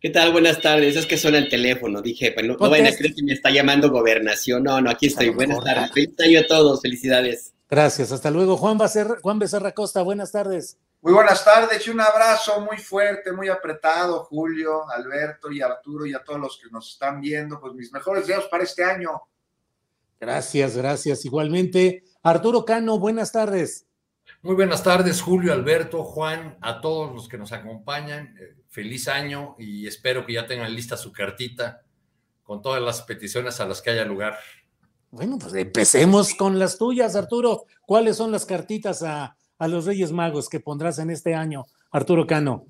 ¿Qué tal? Buenas tardes. Es que suena el teléfono. Dije, pues no, no vayan a creer que me está llamando gobernación. No, no, aquí estoy. Buenas tardes. Feliz año a todos. Felicidades. Gracias. Hasta luego. Juan, Becerra, Juan Becerra Costa, buenas tardes. Muy buenas tardes y un abrazo muy fuerte, muy apretado, Julio, Alberto y Arturo y a todos los que nos están viendo. Pues mis mejores deseos para este año. Gracias, gracias. Igualmente, Arturo Cano, buenas tardes. Muy buenas tardes, Julio, Alberto, Juan, a todos los que nos acompañan. Feliz año y espero que ya tengan lista su cartita con todas las peticiones a las que haya lugar. Bueno, pues empecemos con las tuyas, Arturo. ¿Cuáles son las cartitas a, a los Reyes Magos que pondrás en este año, Arturo Cano?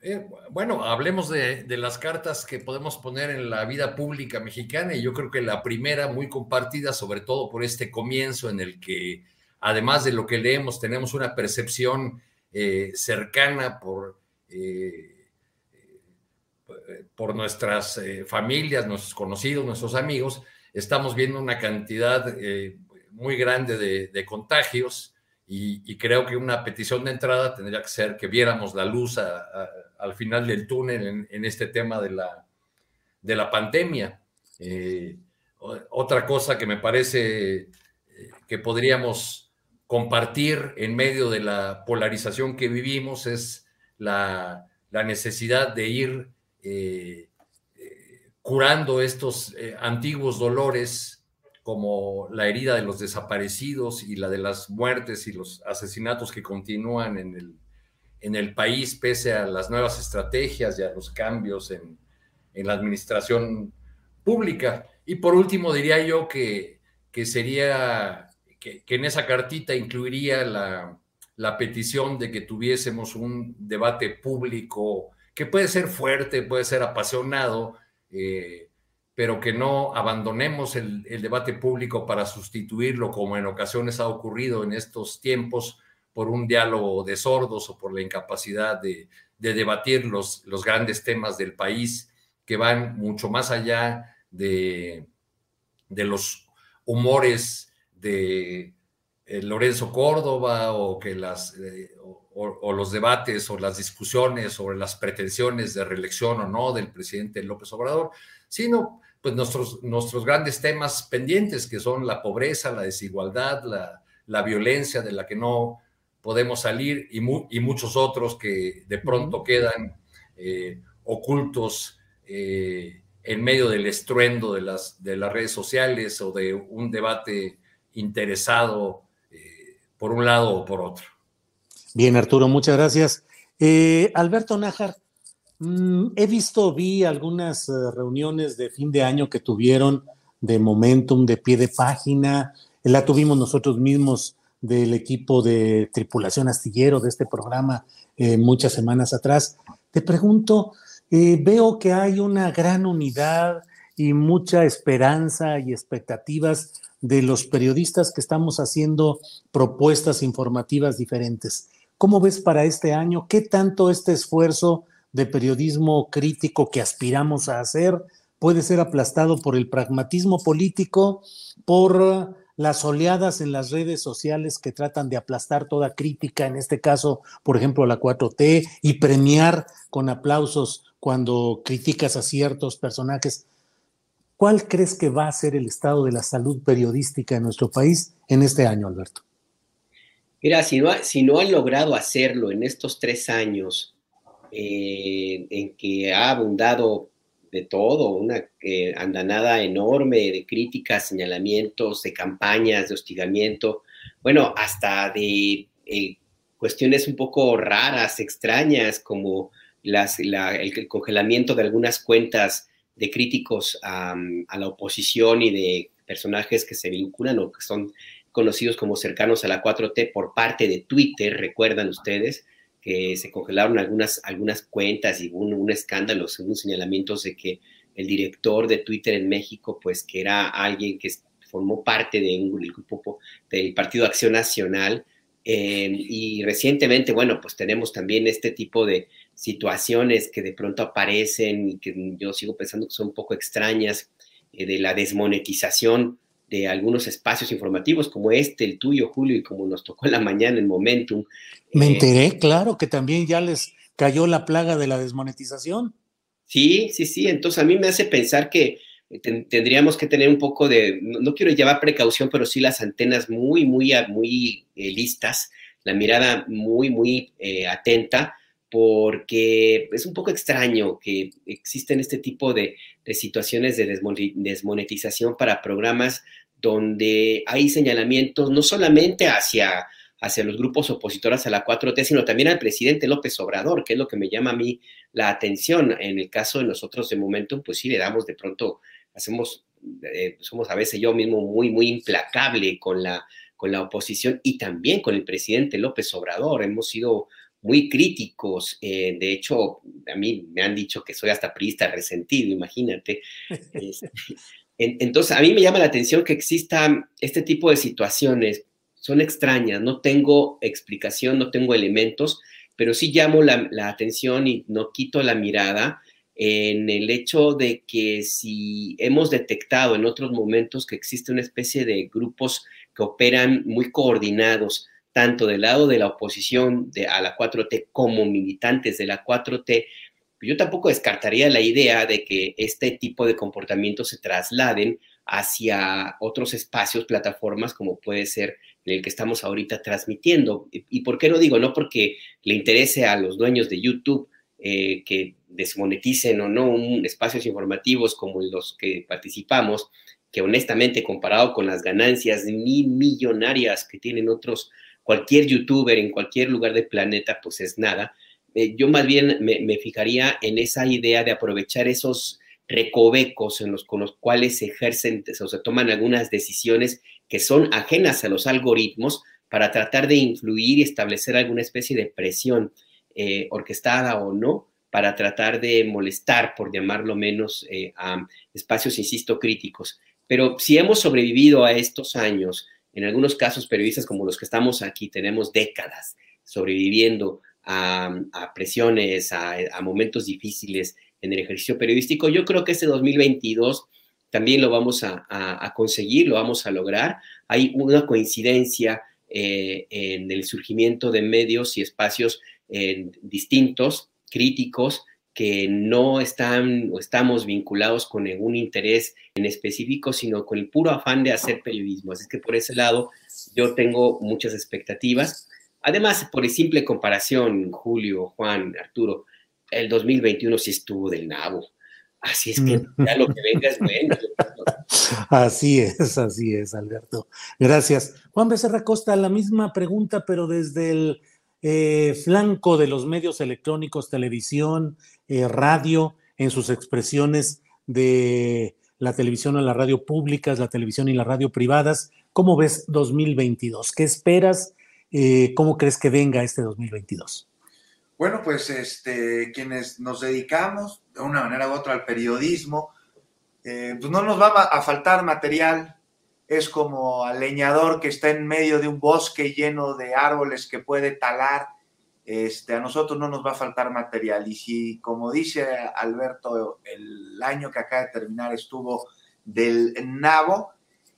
Eh, bueno, hablemos de, de, las cartas que podemos poner en la vida pública mexicana y yo creo que la primera muy compartida, sobre todo por este comienzo en el que, además de lo que leemos, tenemos una percepción eh, cercana por, eh, por nuestras eh, familias, nuestros conocidos, nuestros amigos, estamos viendo una cantidad muy grande de, contagios y, creo que una petición de entrada tendría que ser que viéramos la luz al final del túnel en, en, este tema de la, de la pandemia. Eh, otra cosa que me parece eh, que podríamos compartir en medio de la polarización que vivimos es la, la necesidad de ir eh, curando estos antiguos dolores como la herida de los desaparecidos y la de las muertes y los asesinatos que continúan en el, en el país pese a las nuevas estrategias y a los cambios en, en la administración pública. Y por último, diría yo que, que sería, que, en esa cartita incluiría la, la petición de que tuviésemos un debate público que puede ser fuerte, puede ser apasionado, eh, pero que no abandonemos el, debate público para sustituirlo, como en ocasiones ha ocurrido en estos tiempos, por un diálogo de sordos o por la incapacidad de, de debatir los, grandes temas del país que van mucho más allá de los humores de eh, Lorenzo Córdoba o que las eh, o, o, los debates o las discusiones sobre las pretensiones de reelección o no del presidente López Obrador, sino pues nuestros, nuestros grandes temas pendientes, que son la pobreza, la desigualdad, la, la violencia de la que no podemos salir y, mu y muchos otros que de pronto quedan eh, ocultos en medio del estruendo de las, de las redes sociales o de un debate interesado por un lado o por otro. Bien, Arturo, muchas gracias. Eh, Alberto Nájar, Mm, he visto, vi algunas uh, reuniones de fin de año que tuvieron de Momentum, de pie de página. La tuvimos nosotros mismos del equipo de tripulación astillero de este programa eh, muchas semanas atrás. Te pregunto, eh, veo que hay una gran unidad y mucha esperanza y expectativas de los periodistas que estamos haciendo propuestas informativas diferentes. ¿Cómo ves para este año? ¿Qué tanto este esfuerzo de periodismo crítico que aspiramos a hacer puede ser aplastado por el pragmatismo político, por las oleadas en las redes sociales que tratan de aplastar toda crítica, en este caso, por ejemplo, la 4T, y premiar con aplausos cuando criticas a ciertos personajes. ¿Cuál crees que va a ser el estado de la salud periodística en nuestro país en este año, Alberto? Mira, si no, si no han logrado hacerlo en estos tres años, eh, en que ha abundado de todo, una eh, andanada enorme de críticas, señalamientos, de campañas, de hostigamiento, bueno, hasta de eh, cuestiones un poco raras, extrañas, como las, el, congelamiento de algunas cuentas de críticos a la oposición y de personajes que se vinculan o que son conocidos como cercanos a la 4T por parte de Twitter, recuerdan ustedes, que se congelaron algunas, algunas cuentas y un, escándalo, según señalamientos de que el director de Twitter en México, pues que era alguien que formó parte de un, grupo del Partido Acción Nacional. Eh, y recientemente, bueno, pues tenemos también este tipo de situaciones que de pronto aparecen y que yo sigo pensando que son un poco extrañas, eh, de la desmonetización de algunos espacios informativos como este, el tuyo, Julio, y como nos tocó en la mañana en Momentum. Me eh, enteré, claro, que también ya les cayó la plaga de la desmonetización. Sí, sí, sí. Entonces a mí me hace pensar que tendríamos que tener un poco de, no, quiero llevar precaución, pero sí las antenas muy, muy, muy eh, listas, la mirada muy, muy atenta, porque es un poco extraño que existen este tipo de, de situaciones de desmonetización para programas donde hay señalamientos no solamente hacia, hacia los grupos opositores a la 4T, sino también al presidente López Obrador, que es lo que me llama a mí la atención. En el caso de nosotros de momento, pues sí le damos de pronto, hacemos, eh, somos a veces yo mismo muy, muy implacable con la, con la oposición y también con el presidente López Obrador. Hemos sido muy críticos. Eh, de hecho, a mí me han dicho que soy hasta priista resentido, imagínate. Este, entonces, a mí me llama la atención que exista este tipo de situaciones. Son extrañas, no tengo explicación, no tengo elementos, pero sí llamo la, atención y no quito la mirada en el hecho de que si hemos detectado en otros momentos que existe una especie de grupos que operan muy coordinados, tanto del lado de la oposición a la 4T como militantes de la 4T, yo tampoco descartaría la idea de que este tipo de comportamientos se trasladen hacia otros espacios, plataformas, como puede ser el que estamos ahorita transmitiendo. ¿Y por qué lo digo? No porque le interese a los dueños de YouTube eh, que desmoneticen o no un, espacios informativos como los que participamos, que honestamente comparado con las ganancias ni millonarias que tienen otros, cualquier youtuber en cualquier lugar del planeta, pues es nada. Eh, yo más bien me, fijaría en esa idea de aprovechar esos recovecos en los, con los cuales se ejercen o se toman algunas decisiones que son ajenas a los algoritmos para tratar de influir y establecer alguna especie de presión eh, orquestada o no para tratar de molestar, por llamarlo menos, eh, a espacios, insisto, críticos. Pero si hemos sobrevivido a estos años, en algunos casos periodistas como los que estamos aquí, tenemos décadas sobreviviendo a, presiones, a, momentos difíciles en el ejercicio periodístico. Yo creo que este 2022 también lo vamos a, conseguir, lo vamos a lograr. Hay una coincidencia eh, en el surgimiento de medios y espacios distintos, críticos, que no están o estamos vinculados con ningún interés en específico, sino con el puro afán de hacer periodismo. Así que por ese lado yo tengo muchas expectativas. Además, por simple comparación, Julio, Juan, Arturo, el 2021 sí estuvo del nabo. Así es que mm. ya lo que venga es bueno. Así es, así es, Alberto. Gracias. Juan Becerra Costa, la misma pregunta, pero desde el eh, flanco de los medios electrónicos, televisión, eh, radio, en sus expresiones de la televisión o la radio públicas, la televisión y la radio privadas. ¿Cómo ves 2022? ¿Qué esperas? Eh, ¿Cómo crees que venga este 2022? Bueno, pues este, quienes nos dedicamos de una manera u otra al periodismo, eh, pues no nos va a faltar material. Es como al leñador que está en medio de un bosque lleno de árboles que puede talar. Este, a nosotros no nos va a faltar material. Y si, como dice Alberto, el año que acaba de terminar estuvo del nabo,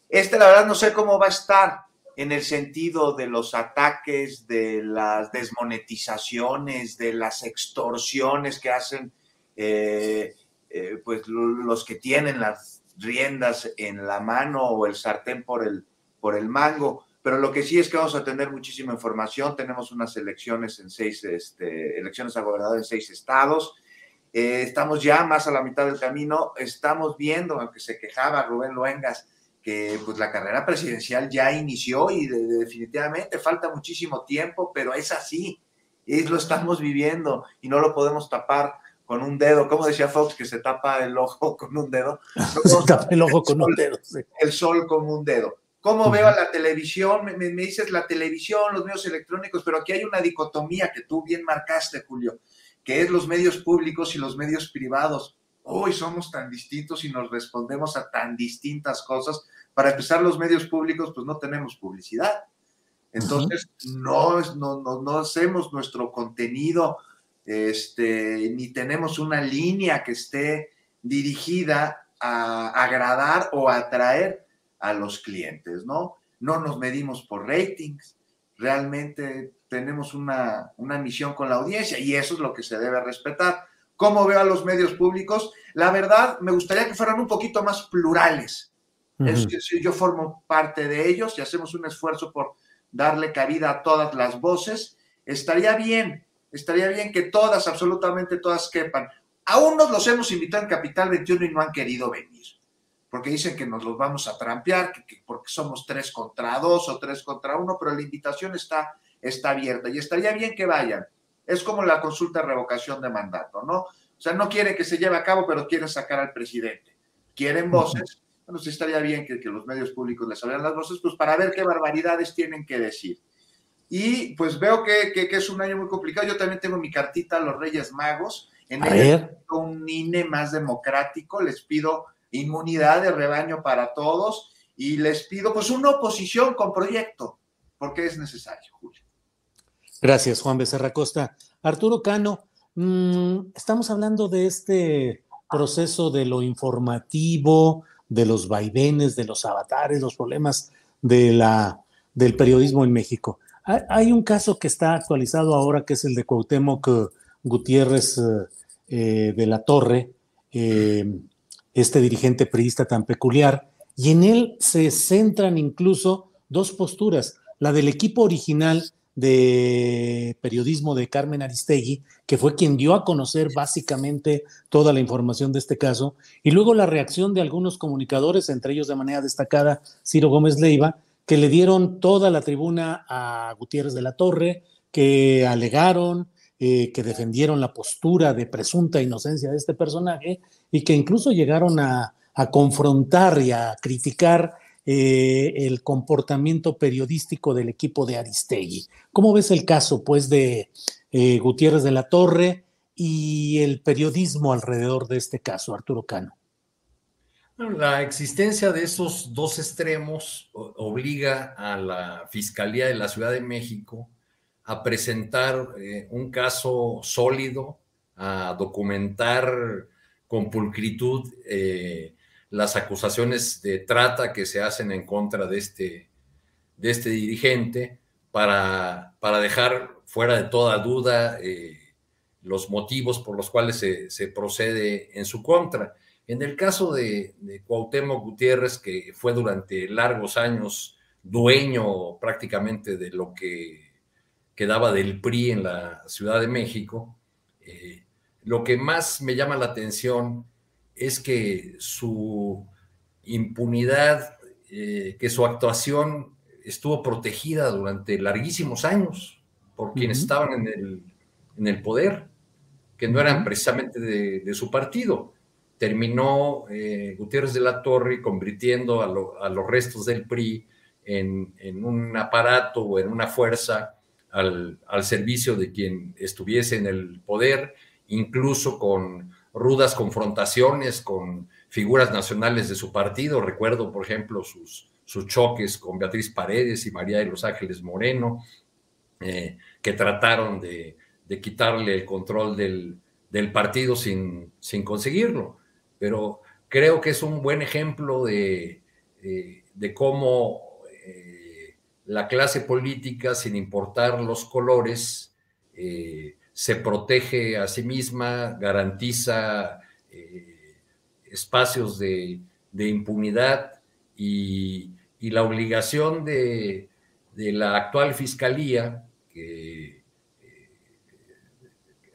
Este, la verdad, no sé cómo va a estar en el sentido de los ataques, de las desmonetizaciones, de las extorsiones que hacen eh, eh, pues los que tienen las riendas en la mano o el sartén por el, por el mango. Pero lo que sí es que vamos a tener muchísima información. Tenemos unas elecciones en seis, este, elecciones a gobernador en seis estados. Eh, estamos ya más a la mitad del camino. Estamos viendo, aunque se quejaba Rubén Luengas, que pues la carrera presidencial ya inició y definitivamente falta muchísimo tiempo, pero es así, es lo estamos viviendo y no lo podemos tapar con un dedo, como decía Fox, que se tapa el ojo con un dedo. se tapa el ojo con un dedo. El sol con un dedo. ¿Cómo veo a la televisión? Me, me, dices la televisión, los medios electrónicos, pero aquí hay una dicotomía que tú bien marcaste, Julio, que es los medios públicos y los medios privados hoy somos tan distintos y nos respondemos a tan distintas cosas. Para empezar, los medios públicos, pues no tenemos publicidad. Entonces, no, no, no, hacemos nuestro contenido, este, ni tenemos una línea que esté dirigida a agradar o atraer a los clientes, ¿no? No nos medimos por ratings, realmente tenemos una, una misión con la audiencia y eso es lo que se debe respetar cómo veo a los medios públicos. La verdad, me gustaría que fueran un poquito más plurales. es que, yo formo parte de ellos y hacemos un esfuerzo por darle cabida a todas las voces. Estaría bien, estaría bien que todas, absolutamente todas quepan. A unos los hemos invitado en Capital 21 y no han querido venir, porque dicen que nos los vamos a trampear, que, porque somos tres contra dos o tres contra uno, pero la invitación está, está abierta y estaría bien que vayan. Es como la consulta de revocación de mandato, ¿no? O sea, no quiere que se lleve a cabo, pero quieren sacar al presidente. Quieren voces. Bueno, sí estaría bien que, los medios públicos les abrieran las voces, pues para ver qué barbaridades tienen que decir. Y pues veo que, es un año muy complicado. Yo también tengo mi cartita a los Reyes Magos. En el un INE más democrático. Les pido inmunidad de rebaño para todos y les pido pues una oposición con proyecto, porque es necesario, Julio. Gracias, Juan Becerra Costa. Arturo Cano, mm, estamos hablando de este proceso de lo informativo, de los vaivenes, de los avatares, los problemas de la, del periodismo en México. Hay un caso que está actualizado ahora, que es el de Cuauhtémoc eh, Gutiérrez eh, eh, de la Torre, este dirigente periodista tan peculiar, y en él se centran incluso dos posturas, la del equipo original de periodismo de Carmen Aristegui, que fue quien dio a conocer básicamente toda la información de este caso, y luego la reacción de algunos comunicadores, entre ellos de manera destacada Ciro Gómez Leiva, que le dieron toda la tribuna a Gutiérrez de la Torre, que alegaron, eh, que defendieron la postura de presunta inocencia de este personaje y que incluso llegaron a, confrontar y a criticar eh, el comportamiento periodístico del equipo de Aristegui. ¿Cómo ves el caso, pues, de eh, Gutiérrez de la Torre y el periodismo alrededor de este caso, Arturo Cano? La existencia de esos dos extremos obliga a la Fiscalía de la Ciudad de México a presentar eh, un caso sólido, a documentar con pulcritud las acusaciones de trata que se hacen en contra de este, de este dirigente para, para dejar fuera de toda duda eh, los motivos por los cuales se, procede en su contra. En el caso de, de Cuauhtémoc Gutiérrez, que fue durante largos años dueño prácticamente de lo que quedaba del PRI en la Ciudad de México, eh, lo que más me llama la atención es que su impunidad, eh, que su actuación estuvo protegida durante larguísimos años por quienes estaban en el, en el, poder, que no eran precisamente de, su partido. Terminó eh, Gutiérrez de la Torre convirtiendo a, los restos del PRI en, un aparato o en una fuerza al, al servicio de quien estuviese en el poder, incluso con rudas confrontaciones con figuras nacionales de su partido. Recuerdo, por ejemplo, sus, sus choques con Beatriz Paredes y María de los Ángeles Moreno, eh, que trataron de, quitarle el control del, partido sin, sin, conseguirlo. Pero creo que es un buen ejemplo de, de cómo la clase política, sin importar los colores, se protege a sí misma, garantiza espacios de, impunidad y, la obligación de, la actual fiscalía, que eh,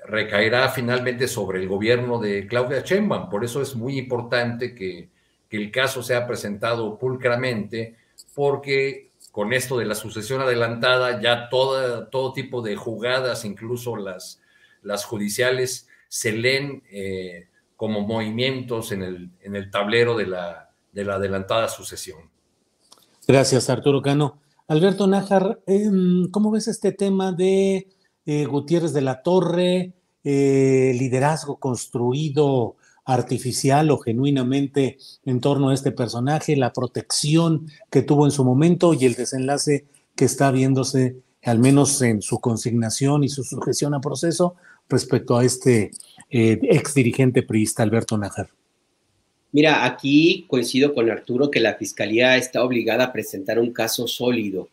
recaerá finalmente sobre el gobierno de Claudia Sheinbaum. Por eso es muy importante que, el caso sea presentado pulcramente, porque con esto de la sucesión adelantada, ya todo tipo de jugadas, incluso las, las judiciales, se leen eh, como movimientos en el, en el tablero de la, de la adelantada sucesión. Gracias, Arturo Cano. Alberto Nájar, em, ¿cómo ves este tema de eh, Gutiérrez de la Torre, eh, liderazgo construido artificial o genuinamente en torno a este personaje, la protección que tuvo en su momento y el desenlace que está viéndose, al menos en su consignación y su sujeción a proceso, respecto a este eh, ex dirigente priista Alberto Najar. Mira, aquí coincido con Arturo que la Fiscalía está obligada a presentar un caso sólido.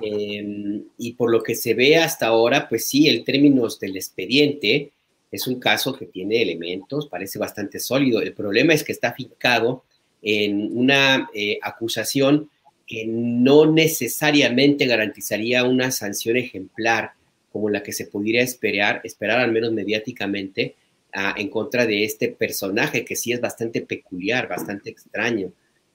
Em, y por lo que se ve hasta ahora, pues sí, el términos del expediente es un caso que tiene elementos, parece bastante sólido. El problema es que está fincado en una eh, acusación que no necesariamente garantizaría una sanción ejemplar como la que se pudiera esperar, esperar al menos mediáticamente, en contra de este personaje que sí es bastante peculiar, bastante extraño,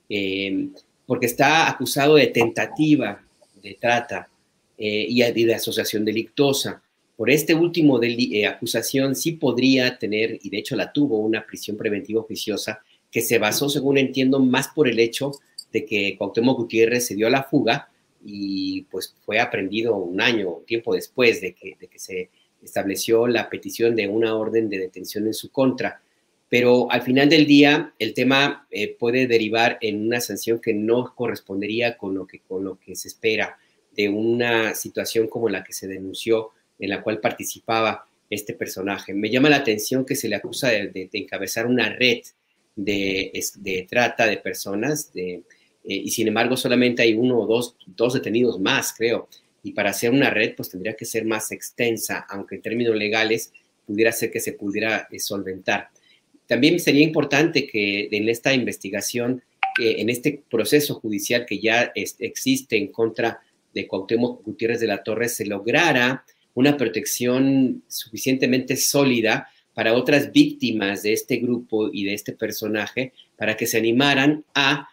eh, porque está acusado de tentativa de trata eh, y, de asociación delictosa. Por este último de, eh, acusación sí podría tener, y de hecho la tuvo, una prisión preventiva oficiosa que se basó, según entiendo, más por el hecho de que Cuauhtémoc Gutiérrez se dio a la fuga y pues fue aprendido un año, tiempo después de que, de que se estableció la petición de una orden de detención en su contra. Pero al final del día, el tema eh, puede derivar en una sanción que no correspondería con lo que, con lo que se espera de una situación como la que se denunció, en la cual participaba este personaje. Me llama la atención que se le acusa de, encabezar una red de, trata de personas, eh, y sin embargo solamente hay uno o dos, dos detenidos más, creo. Y para hacer una red, pues tendría que ser más extensa, aunque en términos legales pudiera ser que se pudiera eh, solventar. También sería importante que en esta investigación, en este proceso judicial que ya existe en contra de Cuauhtémoc Gutiérrez de la Torre, se lograra una protección suficientemente sólida para otras víctimas de este grupo y de este personaje, para que se animaran a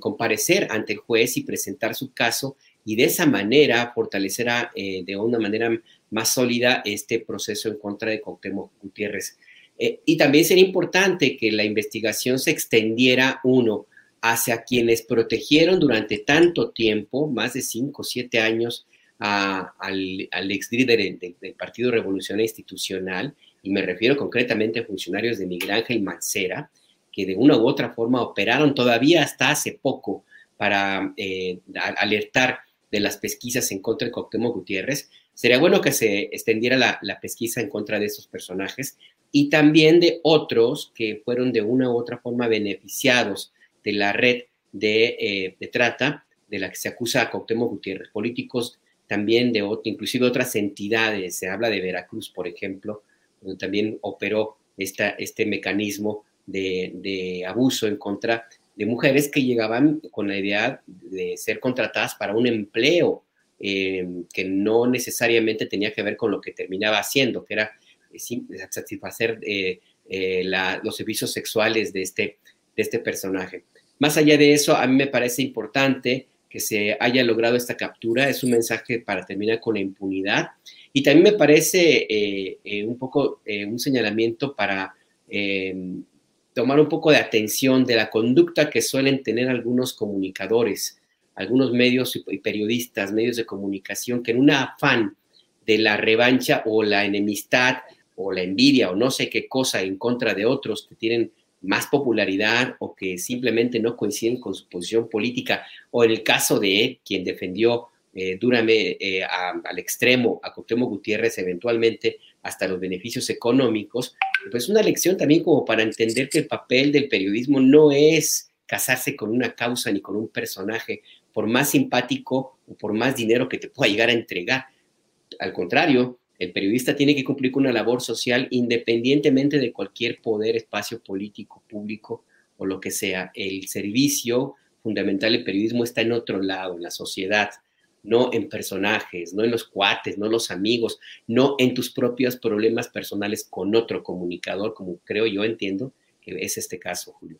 comparecer ante el juez y presentar su caso y de esa manera fortalecer eh, de una manera más sólida este proceso en contra de Cuauhtémoc Gutiérrez. Eh, y también sería importante que la investigación se extendiera, uno, hacia quienes protegieron durante tanto tiempo, más de cinco o siete años, al, ex líder del Partido Revolucionario Institucional, y me refiero concretamente a funcionarios de Miguel Ángel Mancera, que de una u otra forma operaron todavía hasta hace poco para eh, alertar de las pesquisas en contra de Coctemo Gutiérrez. Sería bueno que se extendiera la, pesquisa en contra de esos personajes y también de otros que fueron de una u otra forma beneficiados de la red de, eh, trata de la que se acusa a Coctemo Gutiérrez, políticos también de otro, inclusive otras entidades, se habla de Veracruz, por ejemplo, donde también operó esta, este mecanismo de, abuso en contra de mujeres que llegaban con la idea de ser contratadas para un empleo eh, que no necesariamente tenía que ver con lo que terminaba haciendo, que era eh, satisfacer eh, los servicios sexuales de este, de este personaje. Más allá de eso, a mí me parece importante que se haya logrado esta captura, es un mensaje para terminar con la impunidad. Y también me parece un poco un señalamiento para tomar un poco de atención de la conducta que suelen tener algunos comunicadores, algunos medios y periodistas, medios de comunicación, que en un afán de la revancha o la enemistad o la envidia o no sé qué cosa en contra de otros que tienen más popularidad o que simplemente no coinciden con su posición política, o en el caso de quien defendió eh, eh, al extremo a Cuauhtémoc Gutiérrez eventualmente hasta los beneficios económicos, pues una lección también como para entender que el papel del periodismo no es casarse con una causa ni con un personaje, por más simpático o por más dinero que te pueda llegar a entregar. Al contrario, el periodista tiene que cumplir con una labor social independientemente de cualquier poder, espacio político, público o lo que sea. El servicio fundamental del periodismo está en otro lado, en la sociedad, no en personajes, no en los cuates, no en los amigos, no en tus propios problemas personales con otro comunicador, como creo yo entiendo que es este caso, Julio.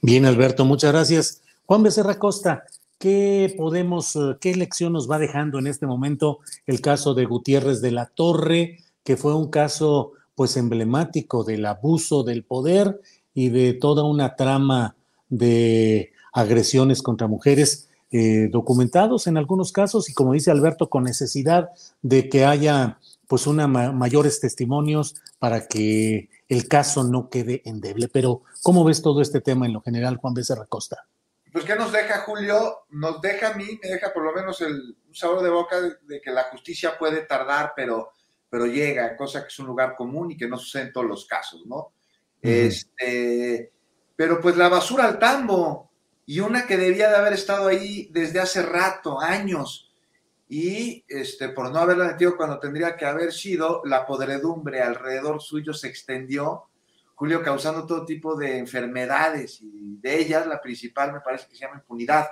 Bien, Alberto, muchas gracias. Juan Becerra Costa, ¿qué podemos, eh, qué lección nos va dejando en este momento el caso de Gutiérrez de la Torre, que fue un caso pues emblemático del abuso del poder y de toda una trama de agresiones contra mujeres eh, documentados en algunos casos y como dice Alberto, con necesidad de que haya pues una mayores testimonios para que el caso no quede endeble. Pero, ¿cómo ves todo este tema en lo general, Juan Becerra Costa? Pues, ¿qué nos deja, Julio? Nos deja a mí, me deja por lo menos el sabor de boca de, que la justicia puede tardar, pero, pero llega, cosa que es un lugar común y que no sucede en todos los casos, ¿no? Este, pero pues la basura al tambo, y una que debía de haber estado ahí desde hace rato, años, y este, por no haberla metido cuando tendría que haber sido, la podredumbre alrededor suyo se extendió, Julio, causando todo tipo de enfermedades, y de ellas la principal me parece que se llama impunidad.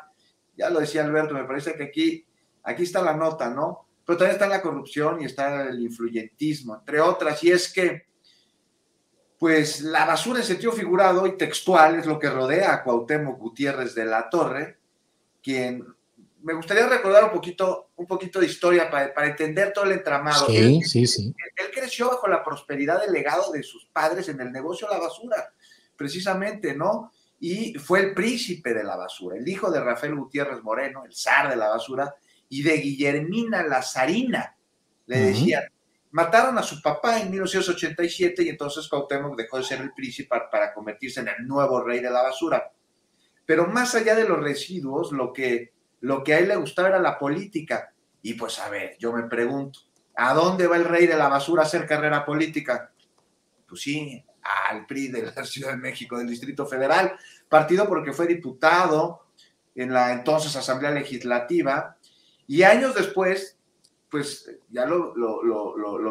Ya lo decía Alberto, me parece que aquí, aquí está la nota, ¿no? Pero también está la corrupción y está el influyentismo, entre otras, y es que pues la basura en sentido figurado y textual es lo que rodea a Cuauhtémoc Gutiérrez de la Torre, quien me gustaría recordar un poquito, un poquito de historia para, entender todo el entramado. Sí, él, sí, sí. Él, creció bajo la prosperidad del legado de sus padres en el negocio de la basura, precisamente, ¿no? Y fue el príncipe de la basura, el hijo de Rafael Gutiérrez Moreno, el zar de la basura, y de Guillermina Lazarina, le decían, Mataron a su papá en 1987 y entonces Cuauhtémoc dejó de ser el príncipe para convertirse en el nuevo rey de la basura. Pero más allá de los residuos, lo que, lo que a él le gustaba era la política. Y pues a ver, yo me pregunto, ¿a dónde va el rey de la basura a hacer carrera política? Pues sí, al PRI de la Ciudad de México, del Distrito Federal, partido porque fue diputado en la entonces Asamblea Legislativa y años después pues ya lo,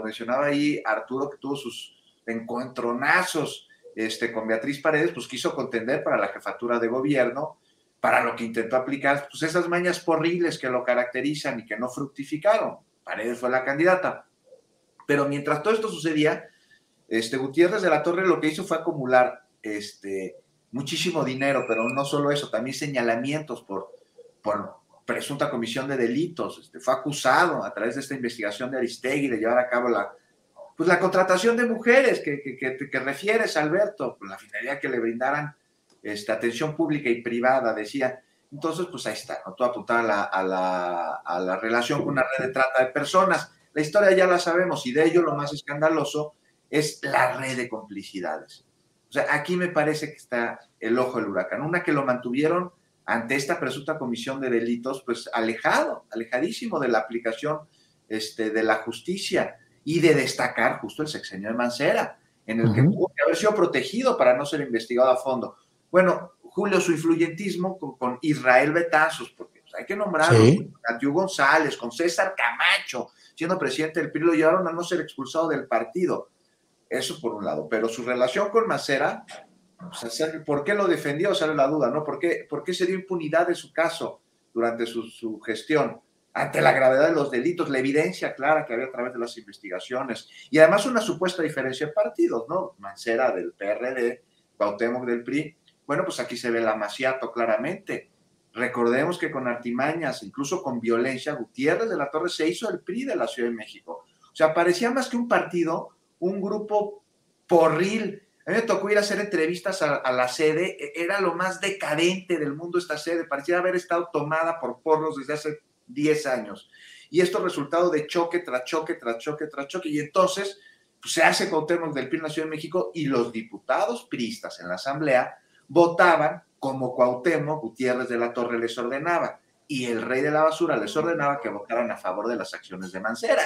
mencionaba ahí Arturo, que tuvo sus encontronazos este, con Beatriz Paredes, pues quiso contender para la jefatura de gobierno, para lo que intentó aplicar, pues esas mañas porriles que lo caracterizan y que no fructificaron. Paredes fue la candidata. Pero mientras todo esto sucedía, este, Gutiérrez de la Torre lo que hizo fue acumular este, muchísimo dinero, pero no solo eso, también señalamientos por, por presunta comisión de delitos. Este, fue acusado a través de esta investigación de Aristegui de llevar a cabo la, pues, la contratación de mujeres que, que, refieres, Alberto, la finalidad que le brindaran esta atención pública y privada, decía. Entonces, pues ahí está, ¿no? todo apuntado a la, a, la, a la relación con una red de trata de personas. La historia ya la sabemos y de ello lo más escandaloso es la red de complicidades. O sea, aquí me parece que está el ojo del huracán. Una que lo mantuvieron ante esta presunta comisión de delitos, pues alejado, alejadísimo de la aplicación este, de la justicia y de destacar justo el sexenio de Mancera, en el que tuvo que haber sido protegido para no ser investigado a fondo. Bueno, Julio, su influyentismo con, Israel Betanzos, porque pues, hay que nombrarlo, a González, con César Camacho, siendo presidente del PRI, lo llevaron a no ser expulsado del partido. Eso por un lado, pero su relación con Mancera ¿Por qué lo defendió? Sale la duda, ¿no? ¿Por qué, ¿Por qué se dio impunidad de su caso durante su, gestión? Ante la gravedad de los delitos, la evidencia clara que había a través de las investigaciones y además una supuesta diferencia de partidos, ¿no? Mancera del PRD, Cuauhtémoc del PRI. Bueno, pues aquí se ve el amaciato claramente. Recordemos que con artimañas, incluso con violencia, Gutiérrez de la Torre se hizo el PRI de la Ciudad de México. O sea, parecía más que un partido, un grupo porril a mí me tocó ir a hacer entrevistas a, la sede, e, era lo más decadente del mundo esta sede, parecía haber estado tomada por porros desde hace 10 años. Y esto resultado de choque tras choque, tras choque, tras choque. Y entonces pues, se hace con temas del PRI en la Ciudad de México y los diputados priistas en la Asamblea votaban como Cuauhtémoc Gutiérrez de la Torre les ordenaba. Y el rey de la basura les ordenaba que votaran a favor de las acciones de Mancera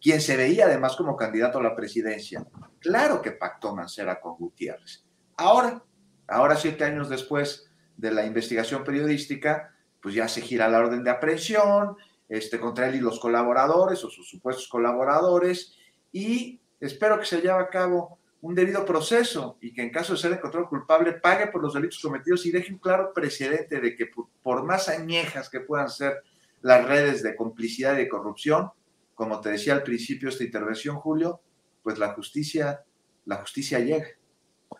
quien se veía además como candidato a la presidencia. Claro que pactó Mancera con Gutiérrez. Ahora, ahora siete años después de la investigación periodística, pues ya se gira la orden de aprehensión este, contra él y los colaboradores o sus supuestos colaboradores y espero que se lleve a cabo un debido proceso y que en caso de ser encontrado culpable pague por los delitos cometidos y deje un claro precedente de que por, más añejas que puedan ser las redes de complicidad y de corrupción, como te decía al principio de esta intervención, Julio, pues la justicia, la justicia llega.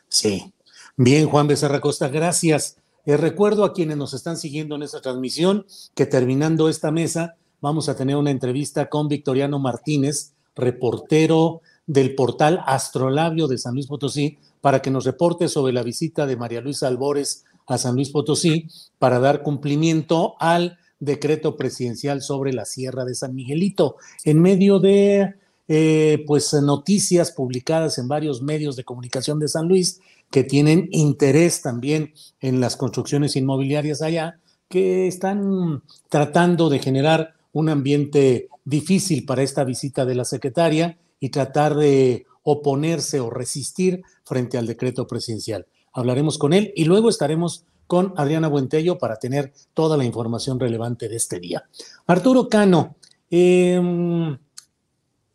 Sí. Bien, Juan Becerra Costa, gracias. Eh, recuerdo a quienes nos están siguiendo en esta transmisión que terminando esta mesa vamos a tener una entrevista con Victoriano Martínez, reportero del portal Astrolabio de San Luis Potosí, para que nos reporte sobre la visita de María Luisa Albores a San Luis Potosí para dar cumplimiento al decreto presidencial sobre la Sierra de San Miguelito. En medio de eh, pues noticias publicadas en varios medios de comunicación de San Luis que tienen interés también en las construcciones inmobiliarias allá, que están tratando de generar un ambiente difícil para esta visita de la secretaria y tratar de oponerse o resistir frente al decreto presidencial. Hablaremos con él y luego estaremos con Adriana Buentello para tener toda la información relevante de este día. Arturo Cano, eh,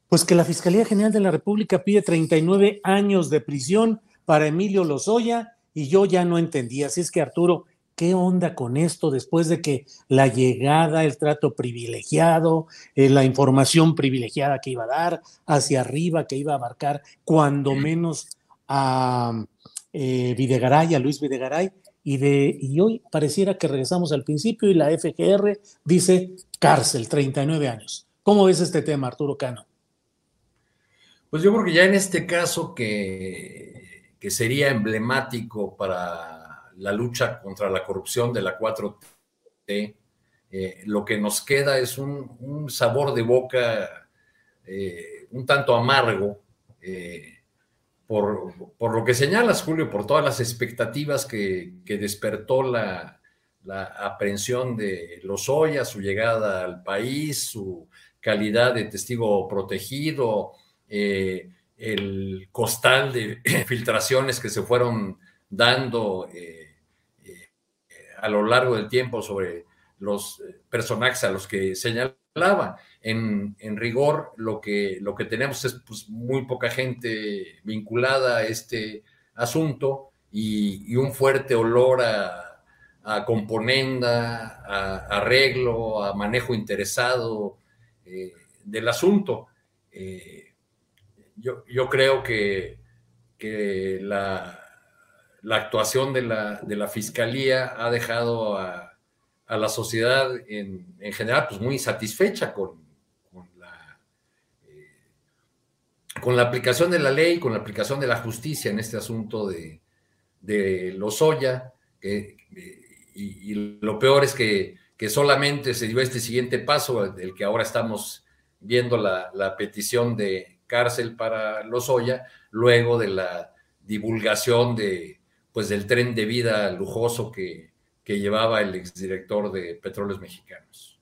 pues que la Fiscalía General de la República pide 39 años de prisión para Emilio Lozoya y yo ya no entendía. Así es que Arturo, ¿qué onda con esto después de que la llegada, el trato privilegiado, eh, la información privilegiada que iba a dar hacia arriba, que iba a abarcar cuando menos a eh, Videgaray, a Luis Videgaray, y, de, y hoy pareciera que regresamos al principio y la FGR dice cárcel, 39 años. ¿Cómo ves este tema, Arturo Cano? Pues yo creo que ya en este caso que, que sería emblemático para la lucha contra la corrupción de la 4T, eh, lo que nos queda es un, sabor de boca eh, un tanto amargo. Eh, por, por, lo que señalas, Julio, por todas las expectativas que, que despertó la, la, aprehensión de Lozoya, su llegada al país, su calidad de testigo protegido, el costal de filtraciones que se fueron dando a lo largo del tiempo sobre los personajes a los que señalaba en, en, rigor lo que, lo que tenemos es pues, muy poca gente vinculada a este asunto y, un fuerte olor a, a componenda, a, a, arreglo, a manejo interesado eh, del asunto. Eh, yo, yo, creo que, que la, la, actuación de la, de la Fiscalía ha dejado a, a la sociedad en, en, general pues muy insatisfecha con, con la aplicación de la ley, con la aplicación de la justicia en este asunto de, de Lozoya, que, y, y, lo peor es que, que, solamente se dio este siguiente paso, el que ahora estamos viendo la, la petición de cárcel para Lozoya, luego de la divulgación de, pues, del tren de vida lujoso que, que llevaba el exdirector de Petróleos Mexicanos.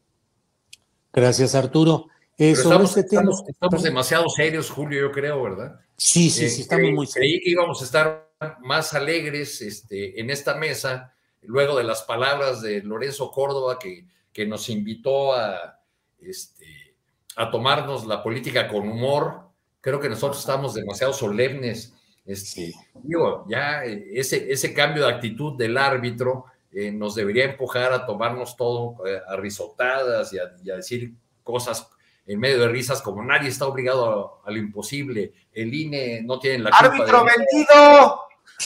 Gracias, Arturo. Eh, estamos, este tema, estamos, estamos, demasiado serios, Julio, yo creo, ¿verdad? Sí, sí, sí, estamos creí, muy serios. Creí que íbamos a estar más alegres este, en esta mesa, luego de las palabras de Lorenzo Córdoba, que, que nos invitó a, este, a tomarnos la política con humor. Creo que nosotros estamos demasiado solemnes. Este, digo, ya ese, ese cambio de actitud del árbitro eh, nos debería empujar a tomarnos todo eh, a risotadas y a, y a decir cosas en medio de risas, como nadie está obligado a, a lo imposible, el INE no tiene la culpa. ¡Árbitro de... vendido!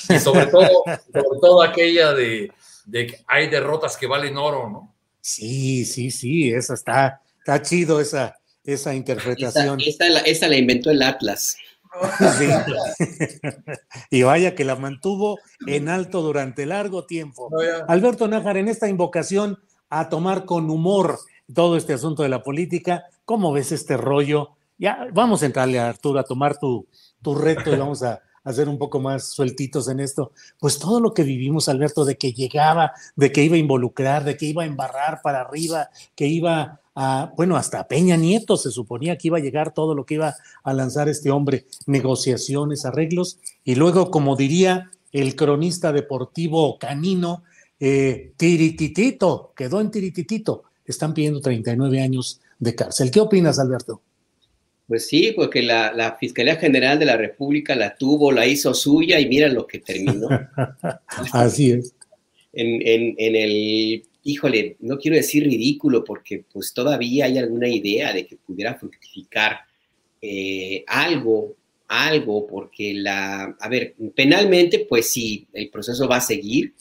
Y sobre todo, sobre todo aquella de, de, que hay derrotas que valen oro, ¿no? Sí, sí, sí, esa está, está chido esa, esa interpretación. Esta, esta, la, esta la inventó el Atlas. Sí. y vaya que la mantuvo en alto durante largo tiempo. No, Alberto Nájar, en esta invocación a tomar con humor todo este asunto de la política, ¿cómo ves este rollo? Ya vamos a entrarle a Arturo a tomar tu, tu reto y vamos a, a ser un poco más sueltitos en esto. Pues todo lo que vivimos, Alberto, de que llegaba, de que iba a involucrar, de que iba a embarrar para arriba, que iba a, bueno, hasta Peña Nieto se suponía que iba a llegar todo lo que iba a lanzar este hombre, negociaciones, arreglos, y luego, como diría el cronista deportivo canino, eh, tirititito, quedó en tirititito. Están pidiendo 39 años de cárcel. ¿Qué opinas, Alberto? Pues sí, porque la, Fiscalía General de la República la tuvo, la hizo suya y mira lo que terminó. Así es. En, en, el, híjole, no quiero decir ridículo, porque pues todavía hay alguna idea de que pudiera fructificar eh, algo, algo, porque la, a ver, penalmente, pues sí, el proceso va a seguir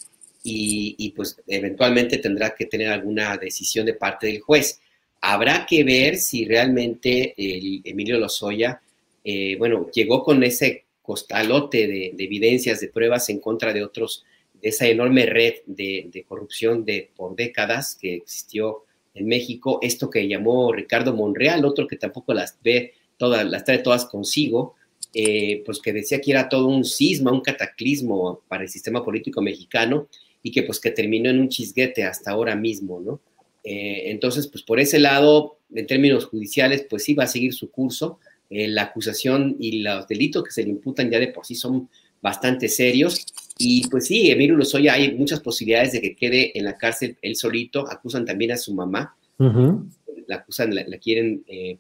y, pues eventualmente tendrá que tener alguna decisión de parte del juez. Habrá que ver si realmente Emilio Lozoya, eh, bueno, llegó con ese costalote de, evidencias, de pruebas en contra de otros, de esa enorme red de, corrupción de por décadas que existió en México, esto que llamó Ricardo Monreal, otro que tampoco las ve todas, las trae todas consigo, eh, pues que decía que era todo un sisma, un cataclismo para el sistema político mexicano y que pues que terminó en un chisguete hasta ahora mismo, ¿no? Eh, entonces, pues por ese lado, en términos judiciales, pues sí va a seguir su curso. Eh, la acusación y los delitos que se le imputan ya de por sí son bastante serios. Y pues sí, Emilio Lozoya hay muchas posibilidades de que quede en la cárcel él solito. Acusan también a su mamá. La acusan, la, quieren eh,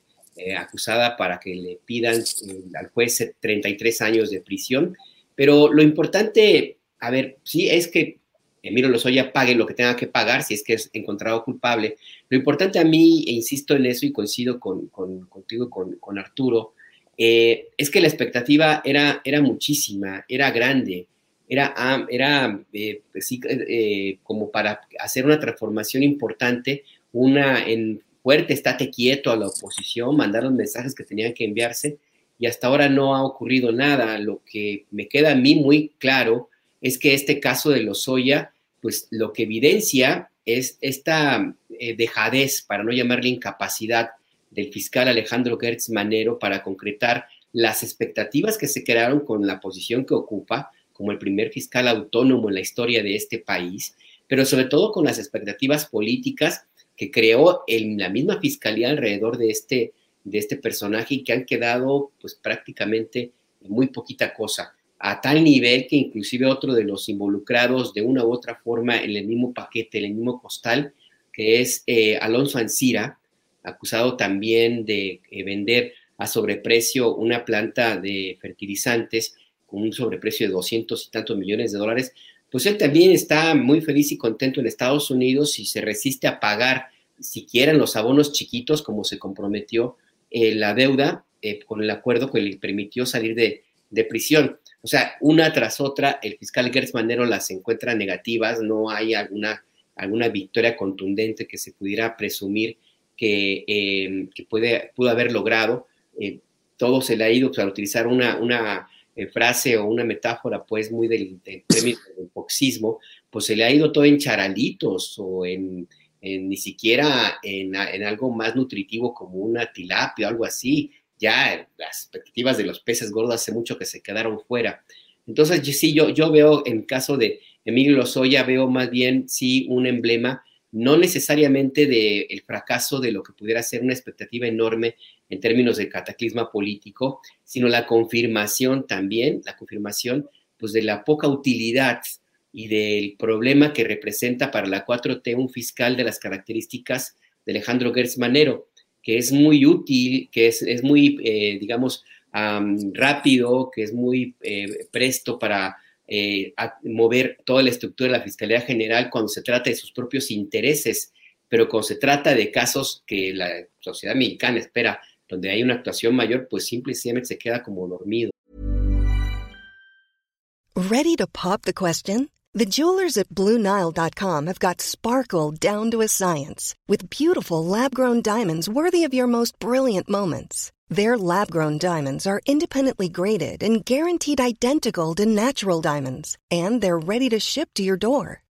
acusada para que le pidan al juez 33 años de prisión. Pero lo importante, a ver, sí, es que Emilio Lozoya pague lo que tenga que pagar si es que es encontrado culpable. Lo importante a mí, e insisto en eso y coincido con, contigo, con, con Arturo, eh, es que la expectativa era, era muchísima, era grande, era, ah, era eh, pues eh, como para hacer una transformación importante, una en fuerte estate quieto a la oposición, mandar los mensajes que tenían que enviarse y hasta ahora no ha ocurrido nada. Lo que me queda a mí muy claro es que este caso de Lozoya pues lo que evidencia es esta eh, dejadez, para no llamarle incapacidad, del fiscal Alejandro Gertz Manero para concretar las expectativas que se crearon con la posición que ocupa como el primer fiscal autónomo en la historia de este país, pero sobre todo con las expectativas políticas que creó en la misma fiscalía alrededor de este, de este personaje y que han quedado pues prácticamente muy poquita cosa a tal nivel que inclusive otro de los involucrados de una u otra forma en el mismo paquete, en el mismo costal, que es eh, Alonso Ancira, acusado también de eh, vender a sobreprecio una planta de fertilizantes con un sobreprecio de 200 y tantos millones de dólares, pues él también está muy feliz y contento en Estados Unidos y se resiste a pagar siquiera en los abonos chiquitos como se comprometió eh, la deuda con el acuerdo que le permitió salir de, de prisión. O sea, una tras otra, el fiscal Gertz Manero las encuentra negativas, no hay alguna, alguna victoria contundente que se pudiera presumir que, em, puede, pudo haber logrado. Eh, todo se le ha ido, para utilizar una, una eh, frase o una metáfora, pues, muy del, del del poxismo, pues se le ha ido todo en charalitos o en, ni siquiera en, en, algo más nutritivo como una tilapia o algo así ya las expectativas de los peces gordos hace mucho que se quedaron fuera. Entonces, sí, yo, yo veo en caso de Emilio Lozoya, veo más bien, sí, un emblema, no necesariamente del el fracaso de lo que pudiera ser una expectativa enorme en términos de cataclisma político, sino la confirmación también, la confirmación, pues, de la poca utilidad y del problema que representa para la 4T un fiscal de las características de Alejandro Gertz Manero que es muy útil, que es, es muy, eh, digamos, rápido, que es muy eh, presto para eh, mover toda la estructura de la Fiscalía General cuando se trata de sus propios intereses, pero cuando se trata de casos que la sociedad mexicana espera, donde hay una actuación mayor, pues simplemente se queda como dormido. Ready to pop the question? The jewelers at BlueNile.com have got sparkle down to a science with beautiful lab-grown diamonds worthy of your most brilliant moments. Their lab-grown diamonds are independently graded and guaranteed identical to natural diamonds, and they're ready to ship to your door.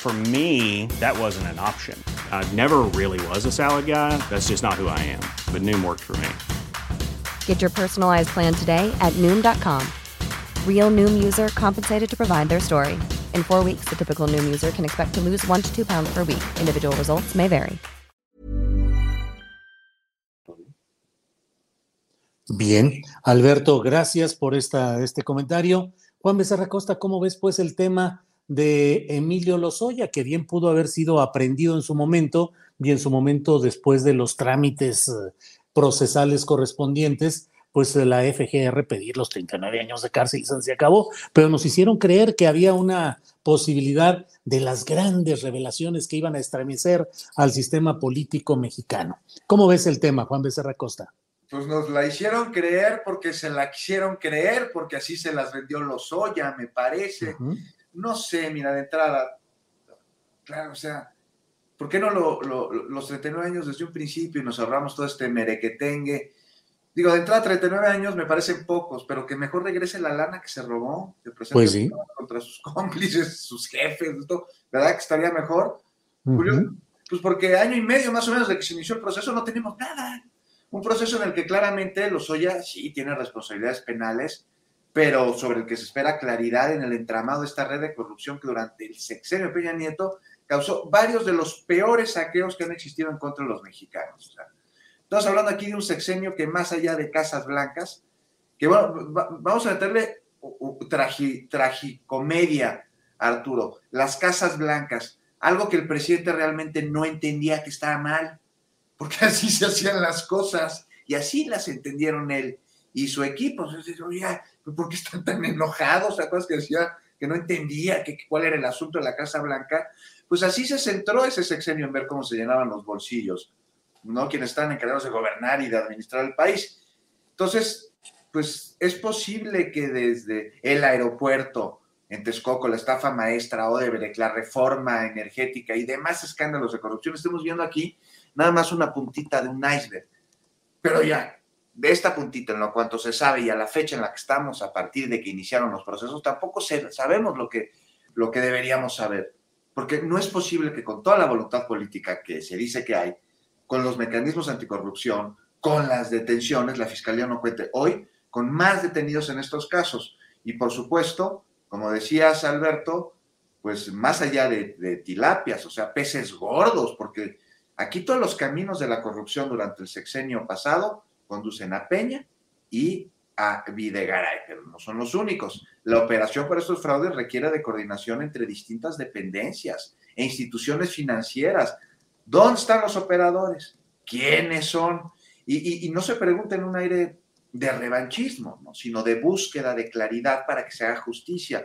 For me, that wasn't an option. I never really was a salad guy. That's just not who I am. But Noom worked for me. Get your personalized plan today at Noom.com. Real Noom user compensated to provide their story. In four weeks, the typical Noom user can expect to lose one to two pounds per week. Individual results may vary. Bien, Alberto, gracias por esta, este comentario. Juan Becerra Costa, ¿cómo ves pues el tema de Emilio Lozoya, que bien pudo haber sido aprendido en su momento y en su momento después de los trámites eh, procesales correspondientes, pues la FGR pedir los 39 años de cárcel y se acabó, pero nos hicieron creer que había una posibilidad de las grandes revelaciones que iban a estremecer al sistema político mexicano. ¿Cómo ves el tema, Juan Becerra Costa? Pues nos la hicieron creer porque se la quisieron creer, porque así se las vendió Lozoya, me parece. No sé, mira, de entrada, claro, o sea, ¿por qué no lo, los 39 años desde un principio y nos ahorramos todo este merequetengue? Digo, de entrada 39 años me parecen pocos, pero que mejor regrese la lana que se robó, que pues sí. contra sus cómplices, sus jefes, todo, ¿verdad que estaría mejor? Pues porque año y medio más o menos de que se inició el proceso no tenemos nada. Un proceso en el que claramente Lozoya sí tiene responsabilidades penales, pero sobre el que se espera claridad en el entramado de esta red de corrupción que durante el sexenio de Peña Nieto causó varios de los peores saqueos que han existido en contra de los mexicanos. estamos hablando aquí de un sexenio que más allá de casas blancas, que bueno, vamos a meterle tragicomedia, Arturo, las casas blancas, algo que el presidente realmente no entendía que estaba mal porque así se hacían las cosas y así las entendieron él y su equipo. Entonces, oye, ¿por qué están tan enojados? ¿Te acuerdas que decía que no entendía que, cuál era el asunto de la Casa Blanca? Pues así se centró ese sexenio en ver cómo se llenaban los bolsillos, ¿no? Quienes están encargados de gobernar y de administrar el país. Entonces, pues es posible que desde el aeropuerto en Texcoco, la estafa maestra, Odebrecht, la reforma energética y demás escándalos de corrupción, estemos viendo aquí nada más una puntita de un iceberg. Pero ya, de esta puntita, en lo cuanto se sabe y a la fecha en la que estamos, a partir de que iniciaron los procesos, tampoco sabemos lo que, lo que deberíamos saber. Porque no es posible que con toda la voluntad política que se dice que hay, con los mecanismos anticorrupción, con las detenciones, la Fiscalía no cuente hoy con más detenidos en estos casos. Y por supuesto, como decías, Alberto, pues más allá de, de tilapias, o sea, peces gordos, porque Aquí todos los caminos de la corrupción durante el sexenio pasado conducen a Peña y a Videgaray, pero no son los únicos. La operación por estos fraudes requiere de coordinación entre distintas dependencias e instituciones financieras. ¿Dónde están los operadores? ¿Quiénes son? Y, no se pregunta en un aire de revanchismo, sino de búsqueda de claridad para que se haga justicia,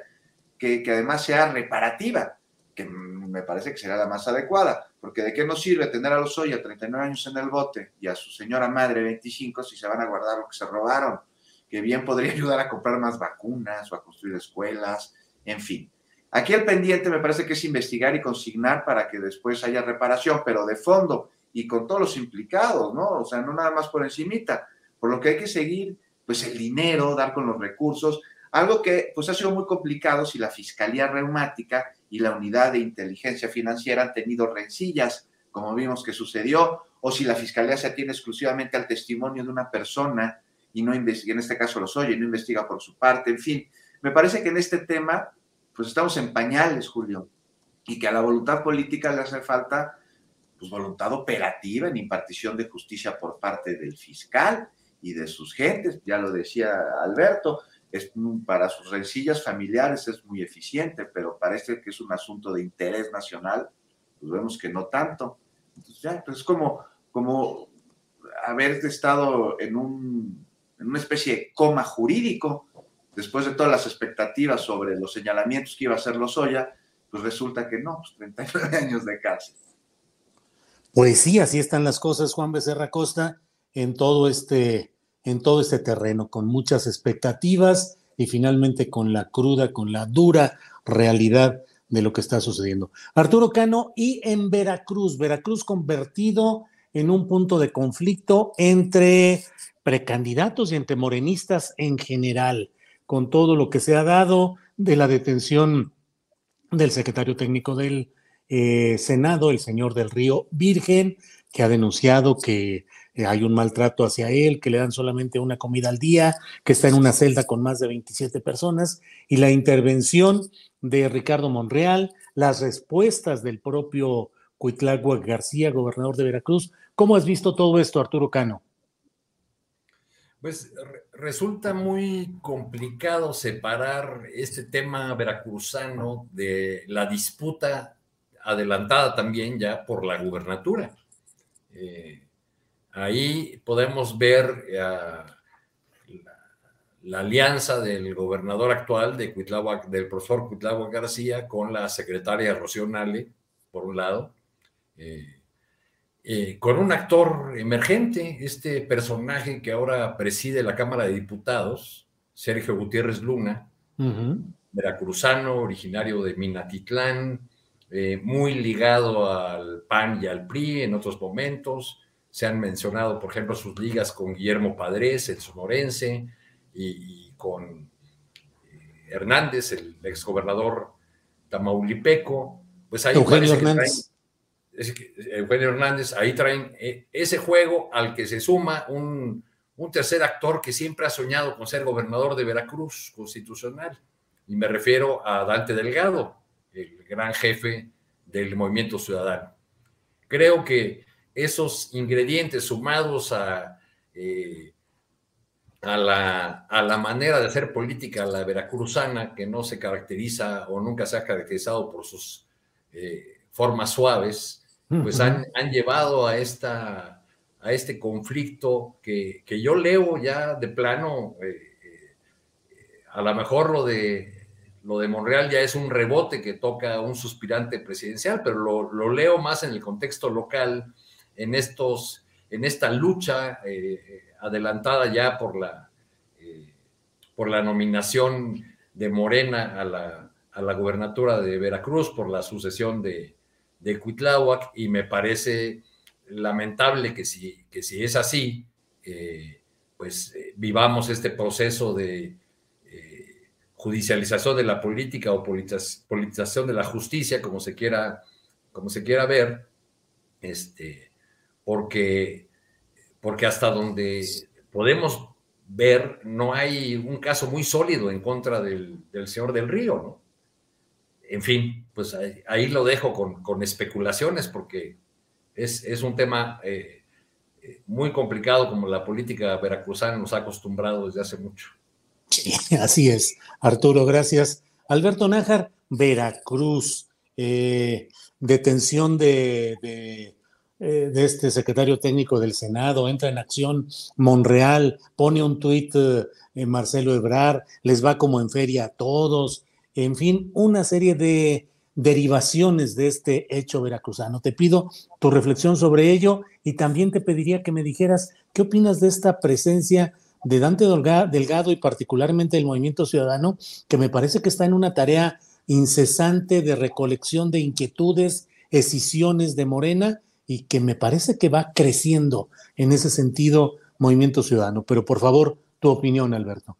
que, que además sea reparativa, que me parece que será la más adecuada porque ¿de qué nos sirve tener a los Oya 39 años en el bote y a su señora madre 25 si se van a guardar lo que se robaron? Que bien podría ayudar a comprar más vacunas o a construir escuelas, en fin. Aquí el pendiente me parece que es investigar y consignar para que después haya reparación, pero de fondo y con todos los implicados, ¿no? O sea, no nada más por encimita. Por lo que hay que seguir, pues el dinero, dar con los recursos, algo que pues ha sido muy complicado si la Fiscalía Reumática y la unidad de inteligencia financiera han tenido rencillas, como vimos que sucedió, o si la fiscalía se atiene exclusivamente al testimonio de una persona y no investiga, en este caso los oye, no investiga por su parte, en fin. Me parece que en este tema, pues estamos en pañales, Julio, y que a la voluntad política le hace falta pues, voluntad operativa en impartición de justicia por parte del fiscal y de sus gentes, ya lo decía Alberto, es, para sus rencillas familiares es muy eficiente, pero parece que es un asunto de interés nacional, pues vemos que no tanto. Entonces ya, pues es como, como haber estado en, un, en una especie de coma jurídico, después de todas las expectativas sobre los señalamientos que iba a hacer Lozoya, pues resulta que no, pues 39 años de cárcel. Pues sí, así están las cosas, Juan Becerra Costa, en todo este en todo este terreno, con muchas expectativas y finalmente con la cruda, con la dura realidad de lo que está sucediendo. Arturo Cano y en Veracruz, Veracruz convertido en un punto de conflicto entre precandidatos y entre morenistas en general, con todo lo que se ha dado de la detención del secretario técnico del eh, Senado, el señor del Río Virgen, que ha denunciado que eh, hay un maltrato hacia él, que le dan solamente una comida al día, que está en una celda con más de 27 personas, y la intervención de Ricardo Monreal, las respuestas del propio Cuitlagua García, gobernador de Veracruz. ¿Cómo has visto todo esto, Arturo Cano? Pues resulta muy complicado separar este tema veracruzano de la disputa adelantada también ya por la gubernatura. Eh, ahí podemos ver eh, la, alianza del gobernador actual de del profesor Cuitlagua García con la secretaria Rocío Nale, por un lado, eh, eh, con un actor emergente, este personaje que ahora preside la Cámara de Diputados, Sergio Gutiérrez Luna, veracruzano, originario de Minatitlán, eh, muy ligado al PAN y al PRI en otros momentos. Se han mencionado, por ejemplo, sus ligas con Guillermo Padres, el sonorense, y, con eh, Hernández, el exgobernador tamaulipeco. Pues hay Eugenio Hernández. Eugenio Hernández, ahí traen eh, ese juego al que se suma un, tercer actor que siempre ha soñado con ser gobernador de Veracruz constitucional. Y me refiero a Dante Delgado, el gran jefe del movimiento ciudadano. Creo que esos ingredientes sumados a, eh, a, la, a, la, manera de hacer política, la veracruzana, que no se caracteriza o nunca se ha caracterizado por sus eh, formas suaves, pues han, llevado a, esta, a este conflicto que, yo leo ya de plano, eh, a lo mejor lo de, lo de Monreal ya es un rebote que toca un suspirante presidencial, pero lo, leo más en el contexto local, en, estos, en esta lucha eh, adelantada ya por la, por la nominación de Morena a la, a la gobernatura de Veracruz, por la sucesión de, de y me parece lamentable que si, que si es así, eh, pues eh, vivamos este proceso de eh, judicialización de la política o politización de la justicia, como se quiera, como se quiera ver, este, porque, porque hasta donde podemos ver, no hay un caso muy sólido en contra del, del señor del Río, ¿no? en fin, pues ahí, lo dejo con, especulaciones porque es, un tema eh, eh, muy complicado como la política veracruzana nos ha acostumbrado desde hace mucho. Sí, así es. Arturo, gracias. Alberto Nájar, Veracruz, eh, detención de, de, este secretario técnico del Senado, entra en acción Monreal, pone un tuit Marcelo Ebrar, les va como en feria a todos, en fin, una serie de derivaciones de este hecho veracruzano. Te pido tu reflexión sobre ello y también te pediría que me dijeras qué opinas de esta presencia de Dante Delgado y particularmente del Movimiento Ciudadano, que me parece que está en una tarea incesante de recolección de inquietudes, escisiones de Morena y que me parece que va creciendo en ese sentido Movimiento Ciudadano. Pero por favor, tu opinión, Alberto.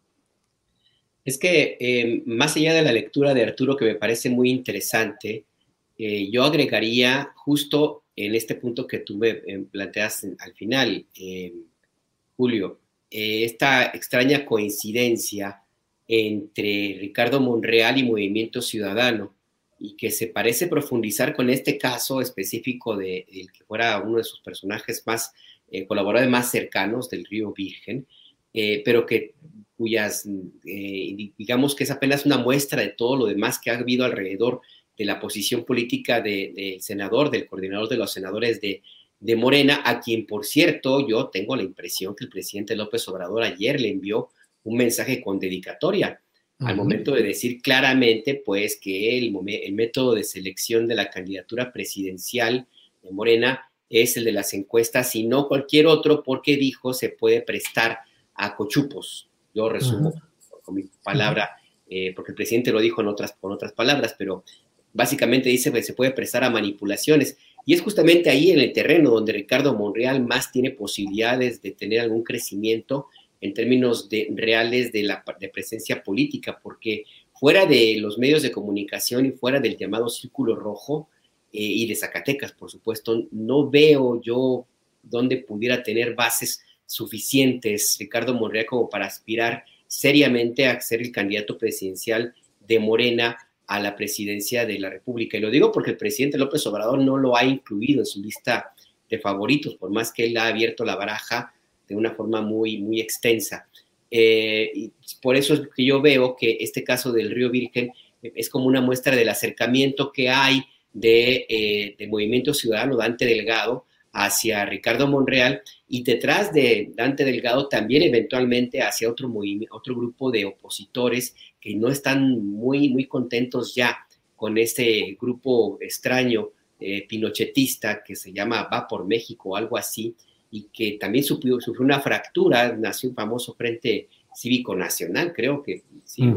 Es que em, más allá de la lectura de Arturo, que me parece muy interesante, eh, yo agregaría justo en este punto que tú me em, planteas al final, Julio, eh, esta extraña coincidencia entre Ricardo Monreal y Movimiento Ciudadano, y que se parece profundizar con este caso específico de, que fuera uno de sus personajes más, eh, colaboradores más cercanos del Río Virgen, pero que cuyas, eh, digamos que es apenas una muestra de todo lo demás que ha habido alrededor de la posición política del senador, del coordinador de los senadores de, Morena, a quien, por cierto, yo tengo la impresión que el presidente López Obrador ayer le envió un mensaje con dedicatoria, al momento de decir claramente, pues, que el, el método de selección de la candidatura presidencial de Morena es el de las encuestas y no cualquier otro, porque dijo se puede prestar a cochupos, yo resumo con mi palabra, eh, porque el presidente lo dijo en otras, con otras palabras, pero básicamente dice que se puede prestar a manipulaciones. Y es justamente ahí en el terreno donde Ricardo Monreal más tiene posibilidades de tener algún crecimiento en términos de, reales de la presencia política, porque fuera de los medios de comunicación y fuera del llamado círculo rojo, y de Zacatecas, por supuesto. No veo yo dónde pudiera tener bases suficientes Ricardo Monreal como para aspirar seriamente a ser el candidato presidencial de Morena a la presidencia de la República. Y lo digo porque el presidente López Obrador no lo ha incluido en su lista de favoritos, por más que él ha abierto la baraja de una forma muy, muy extensa. Eh, y por eso es que yo veo que este caso del Río Virgen es como una muestra del acercamiento que hay de, eh, Movimiento Ciudadano Dante Delgado hacia Ricardo Monreal y detrás de Dante Delgado también eventualmente hacia otro, otro grupo de opositores que no están muy, muy contentos ya con este grupo extraño eh, pinochetista que se llama Va por México o algo así, y que también sufrió, sufrió una fractura, nació un famoso Frente Cívico Nacional, creo que sí,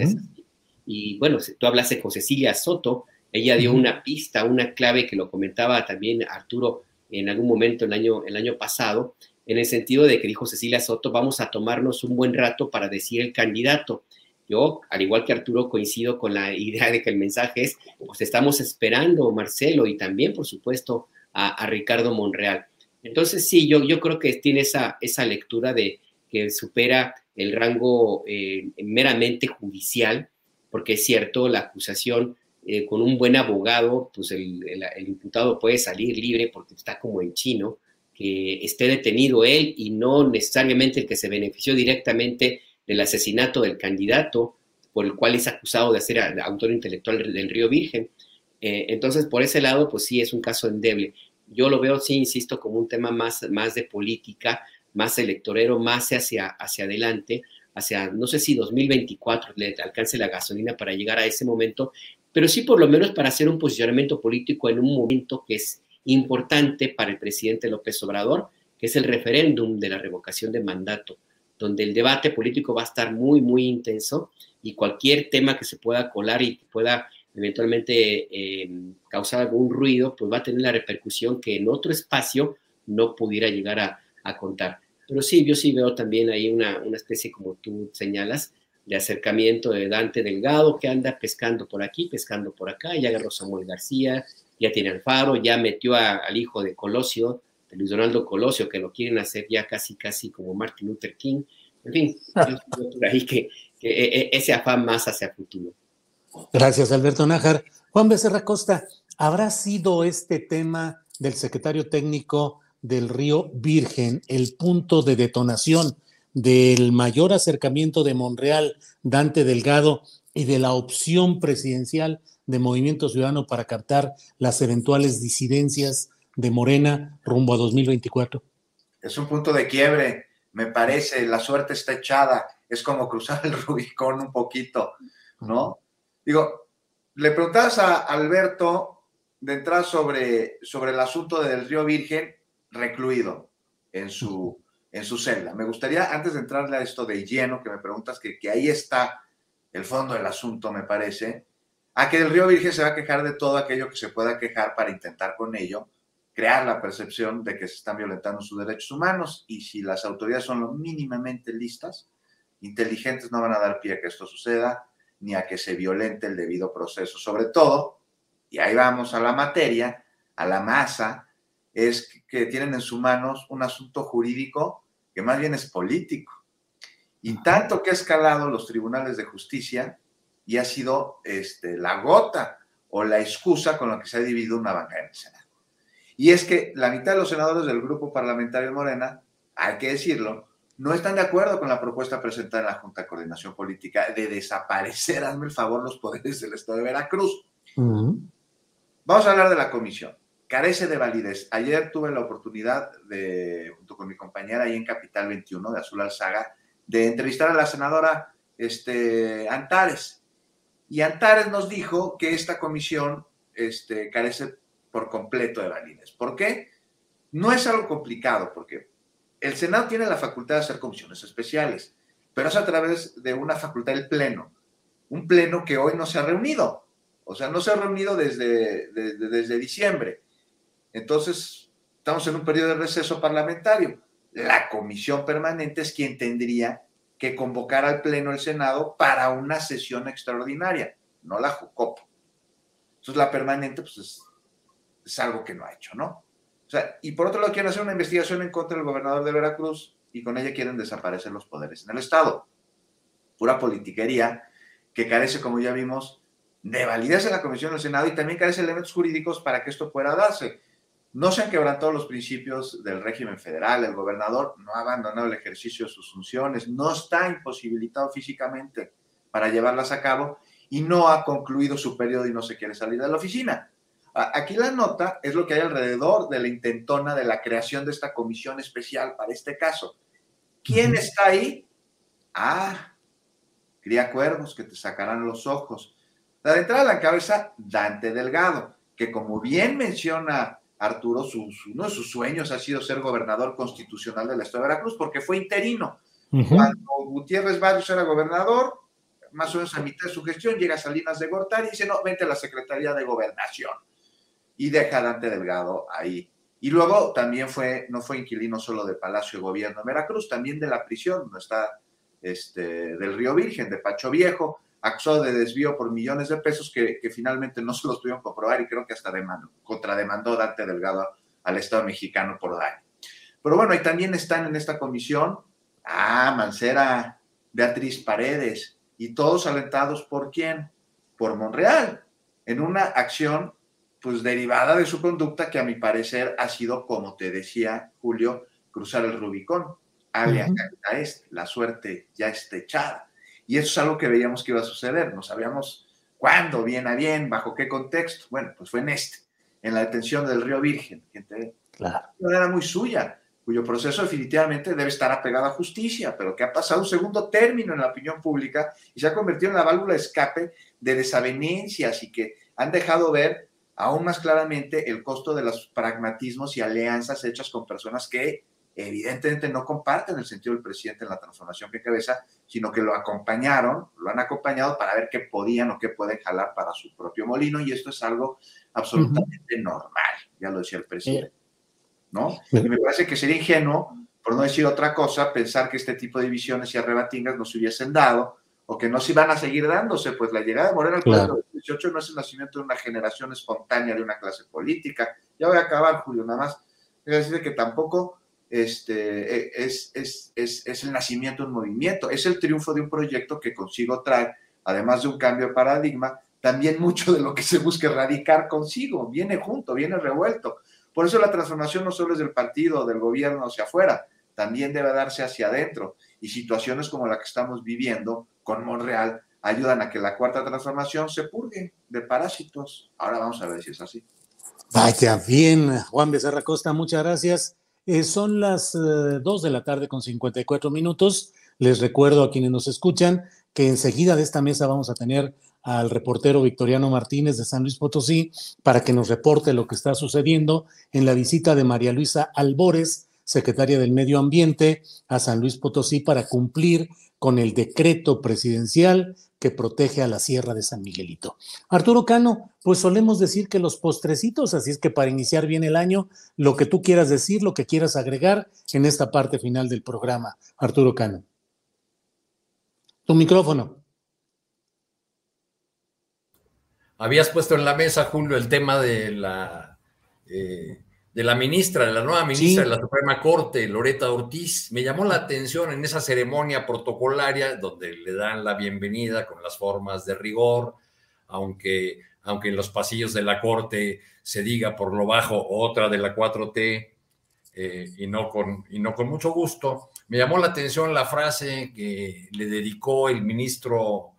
Y bueno, tú hablaste con Cecilia Soto, ella dio una pista, una clave que lo comentaba también Arturo en algún momento el año, el año pasado, en el sentido de que dijo Cecilia Soto, vamos a tomarnos un buen rato para decir el candidato. Yo, al igual que Arturo, coincido con la idea de que el mensaje es, pues estamos esperando, Marcelo, y también, por supuesto, a, Ricardo Monreal. Entonces, sí, yo, yo creo que tiene esa, esa lectura de que supera el rango eh, meramente judicial, porque es cierto, la acusación eh, con un buen abogado, pues el, imputado puede salir libre porque está como en chino, que esté detenido él y no necesariamente el que se benefició directamente del asesinato del candidato por el cual es acusado de ser autor intelectual del Río Virgen. Eh, entonces, por ese lado, pues sí, es un caso endeble. Yo lo veo, sí, insisto, como un tema más, más de política, más electorero, más hacia, hacia adelante, hacia, no sé si 2024 le alcance la gasolina para llegar a ese momento, pero sí por lo menos para hacer un posicionamiento político en un momento que es importante para el presidente López Obrador, que es el referéndum de la revocación de mandato, donde el debate político va a estar muy, muy intenso y cualquier tema que se pueda colar y que pueda eventualmente eh, causar algún ruido, pues va a tener la repercusión que en otro espacio no pudiera llegar a, contar. Pero sí, yo sí veo también ahí una, una especie, como tú señalas, de acercamiento de Dante Delgado, que anda pescando por aquí, pescando por acá, ya agarró Samuel García, ya tiene Alfaro, ya metió al hijo de Colosio, de Luis Donaldo Colosio, que lo quieren hacer ya casi, casi como Martin Luther King. En fin, por ahí que, que e, e, ese afán más hacia el futuro. Gracias, Alberto Nájar. Juan Becerra Costa, ¿habrá sido este tema del secretario técnico del Río Virgen el punto de detonación del mayor acercamiento de Monreal, Dante Delgado, y de la opción presidencial de Movimiento Ciudadano para captar las eventuales disidencias de Morena rumbo a 2024? Es un punto de quiebre, me parece, la suerte está echada, es como cruzar el Rubicón un poquito, ¿no? Digo, le preguntabas a Alberto de entrada sobre, sobre el asunto del Río Virgen recluido en su en su celda. Me gustaría, antes de entrarle a esto de lleno, que me preguntas, que, que ahí está el fondo del asunto, me parece, a que el río Virgen se va a quejar de todo aquello que se pueda quejar para intentar con ello crear la percepción de que se están violentando sus derechos humanos y si las autoridades son lo mínimamente listas, inteligentes no van a dar pie a que esto suceda ni a que se violente el debido proceso. Sobre todo, y ahí vamos a la materia, a la masa, es que tienen en sus manos un asunto jurídico que más bien es político. Y tanto que ha escalado los tribunales de justicia y ha sido este, la gota o la excusa con la que se ha dividido una banca en el Senado. Y es que la mitad de los senadores del grupo parlamentario Morena, hay que decirlo, no están de acuerdo con la propuesta presentada en la Junta de Coordinación Política de desaparecer, hazme el favor, los poderes del Estado de Veracruz. Vamos a hablar de la comisión carece de validez. Ayer tuve la oportunidad de, junto con mi compañera ahí en Capital 21 de Azul Alzaga, de entrevistar a la senadora este, Antares. Y Antares nos dijo que esta comisión este, carece por completo de validez. ¿Por qué? No es algo complicado, porque el Senado tiene la facultad de hacer comisiones especiales, pero es a través de una facultad del Pleno, un Pleno que hoy no se ha reunido. O sea, no se ha reunido desde, desde diciembre. Entonces, estamos en un periodo de receso parlamentario. La comisión permanente es quien tendría que convocar al Pleno del Senado para una sesión extraordinaria, no la JUCOP. Entonces, la permanente pues, es algo que no ha hecho, ¿no? O sea, y por otro lado quieren hacer una investigación en contra del gobernador de Veracruz y con ella quieren desaparecer los poderes en el Estado. Pura politiquería que carece, como ya vimos, de validez en la Comisión del Senado y también carece de elementos jurídicos para que esto pueda darse. No se han quebrantado los principios del régimen federal, el gobernador no ha abandonado el ejercicio de sus funciones, no está imposibilitado físicamente para llevarlas a cabo y no ha concluido su periodo y no se quiere salir de la oficina. Aquí la nota es lo que hay alrededor de la intentona de la creación de esta comisión especial para este caso. ¿Quién está ahí? Ah, cría cuervos que te sacarán los ojos. La de entrada a la cabeza, Dante Delgado, que como bien menciona Arturo, uno de sus sueños ha sido ser gobernador constitucional del Estado de Veracruz porque fue interino. Cuando Gutiérrez Barrios era gobernador, más o menos a mitad de su gestión, llega a Salinas de Gortari y dice, no, vente a la Secretaría de Gobernación. Y deja a Dante Delgado ahí. Y luego también fue, no fue inquilino solo de Palacio de Gobierno de Veracruz, también de la prisión, donde está este, del Río Virgen, de Pacho Viejo, acusado de desvío por millones de pesos que, finalmente no se los pudieron comprobar y creo que hasta demandó, contrademandó Dante Delgado al Estado mexicano por daño. Pero bueno, ahí también están en esta comisión, ah, Mancera, Beatriz Paredes, y todos alentados por quién? Por Monreal, en una acción pues derivada de su conducta que a mi parecer ha sido, como te decía Julio, cruzar el Rubicón, alias uh la suerte ya está echada. Y eso es algo que veíamos que iba a suceder, no sabíamos cuándo, bien a bien, bajo qué contexto. Bueno, pues fue en este, en la detención del Río Virgen, gente claro. era muy suya, cuyo proceso definitivamente debe estar apegado a justicia, pero que ha pasado un segundo término en la opinión pública y se ha convertido en la válvula de escape de desavenencias y que han dejado ver aún más claramente el costo de los pragmatismos y alianzas hechas con personas que evidentemente no comparten el sentido del presidente en la transformación que cabeza, sino que lo acompañaron, lo han acompañado para ver qué podían o qué pueden jalar para su propio molino, y esto es algo absolutamente normal, ya lo decía el presidente. ¿no? Y me parece que sería ingenuo, por no decir otra cosa, pensar que este tipo de divisiones y arrebatingas no se hubiesen dado o que no se iban a seguir dándose, pues la llegada de Moreno al del 18 no es el nacimiento de una generación espontánea de una clase política. Ya voy a acabar, Julio, nada más. Es decir, que tampoco este, e, es, es, es, es, el nacimiento de un movimiento, es el triunfo de un proyecto que consigo traer, además de un cambio de paradigma, también mucho de lo que se busca erradicar consigo, viene junto, viene revuelto. Por eso la transformación no solo es del partido, del gobierno hacia afuera, también debe darse hacia adentro. Y situaciones como la que estamos viviendo con Monreal ayudan a que la cuarta transformación se purgue de parásitos. Ahora vamos a ver si es así. Vaya bien, Juan Becerra Costa, muchas gracias. Eh, son las eh, dos 2 de la tarde con 54 minutos. Les recuerdo a quienes nos escuchan que enseguida de esta mesa vamos a tener al reportero Victoriano Martínez de San Luis Potosí para que nos reporte lo que está sucediendo en la visita de María Luisa Albores, secretaria del Medio Ambiente, a San Luis Potosí para cumplir con el decreto presidencial que protege a la Sierra de San Miguelito. Arturo Cano, pues solemos decir que los postrecitos, así es que para iniciar bien el año, lo que tú quieras decir, lo que quieras agregar en esta parte final del programa, Arturo Cano. Tu micrófono. Habías puesto en la mesa, Julio, el tema de la eh, de la ministra, de la nueva ministra de la Suprema Corte, Loreta Ortiz. Me llamó la atención en esa ceremonia protocolaria donde le dan la bienvenida con las formas de rigor, aunque, aunque en los pasillos de la Corte se diga por lo bajo otra de la 4T eh, y, no con, y no con mucho gusto. Me llamó la atención la frase que le dedicó el ministro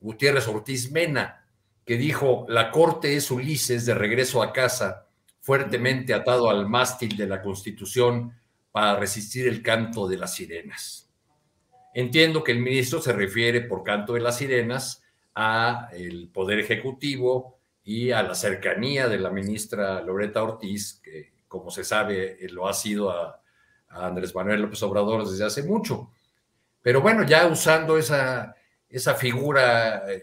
Gutiérrez Ortiz Mena, que dijo, la Corte es Ulises de regreso a casa fuertemente atado al mástil de la Constitución para resistir el canto de las sirenas. Entiendo que el ministro se refiere por canto de las sirenas a el Poder Ejecutivo y a la cercanía de la ministra Loreta Ortiz, que como se sabe lo ha sido a, Andrés Manuel López Obrador desde hace mucho. Pero bueno, ya usando esa, esa figura eh,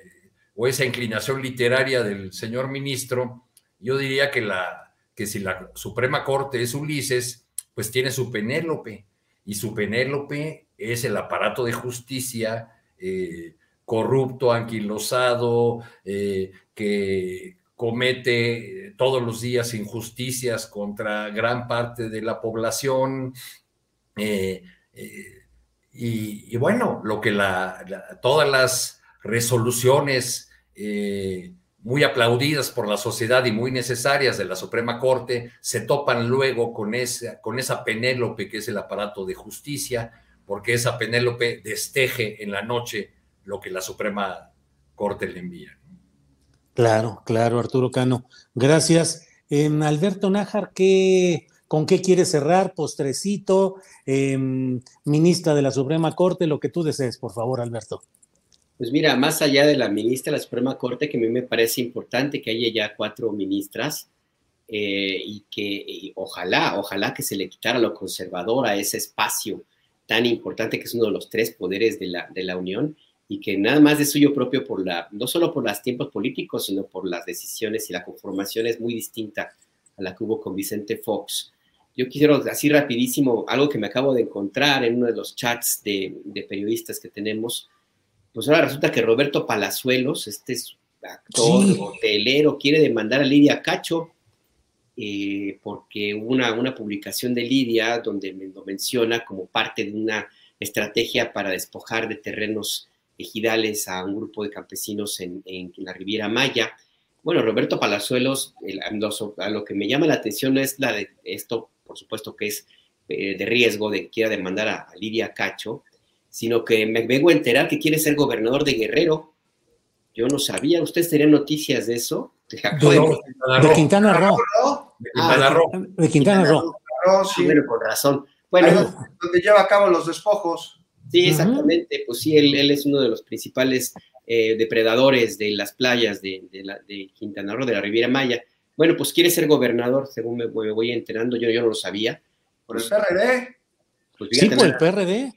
o esa inclinación literaria del señor ministro, yo diría que la, que si la Suprema Corte es Ulises, pues tiene su Penélope, y su Penélope es el aparato de justicia eh, corrupto, anquilosado, eh, que comete todos los días injusticias contra gran parte de la población. Eh, y, bueno, lo que la, todas las resoluciones muy aplaudidas por la sociedad y muy necesarias de la Suprema Corte se topan luego con esa, con esa Penélope que es el aparato de justicia, porque esa Penélope desteje en la noche lo que la Suprema Corte le envía. Claro, claro, Arturo Cano. Gracias. Em, Alberto Nájar, ¿qué, ¿con qué quiere cerrar? Postrecito, em, ministra de la Suprema Corte, lo que tú desees, por favor, Alberto. Pues mira, más allá de la ministra de la Suprema Corte, que a mí me parece importante que haya ya cuatro ministras eh, y que ojalá, ojalá que se le quitara lo conservador a ese espacio tan importante que es uno de los tres poderes de la, de la Unión y que nada más de suyo propio por la, no solo por los tiempos políticos, sino por las decisiones y la conformación es muy distinta a la que hubo con Vicente Fox. Yo quisiera así rapidísimo algo que me acabo de encontrar en uno de los chats de, periodistas que tenemos. Pues ahora resulta que Roberto Palazuelos, este es actor, hotelero, quiere demandar a Lidia Cacho eh, porque hubo una, una publicación de Lidia donde me lo menciona como parte de una estrategia para despojar de terrenos ejidales a un grupo de campesinos en, la Riviera Maya. Bueno, Roberto Palazuelos, a lo que me llama la atención no es la de esto, por supuesto que es eh, de riesgo de que quiera demandar a, Lidia Cacho, sino que me vengo a enterar que quiere ser gobernador de Guerrero. Yo no sabía, ¿ustedes tenían noticias de eso? De, Quintana Roo. De Quintana Roo. De Quintana Roo. Sí. Bueno, con razón. Bueno, donde lleva a cabo los despojos. Sí, exactamente. Pues sí, él, es uno de los principales eh, depredadores de las playas de, Quintana Roo, de la Riviera Maya. Bueno, pues quiere ser gobernador, según me, voy enterando. Yo, yo no lo sabía. ¿Por el PRD? Pues sí, por el PRD.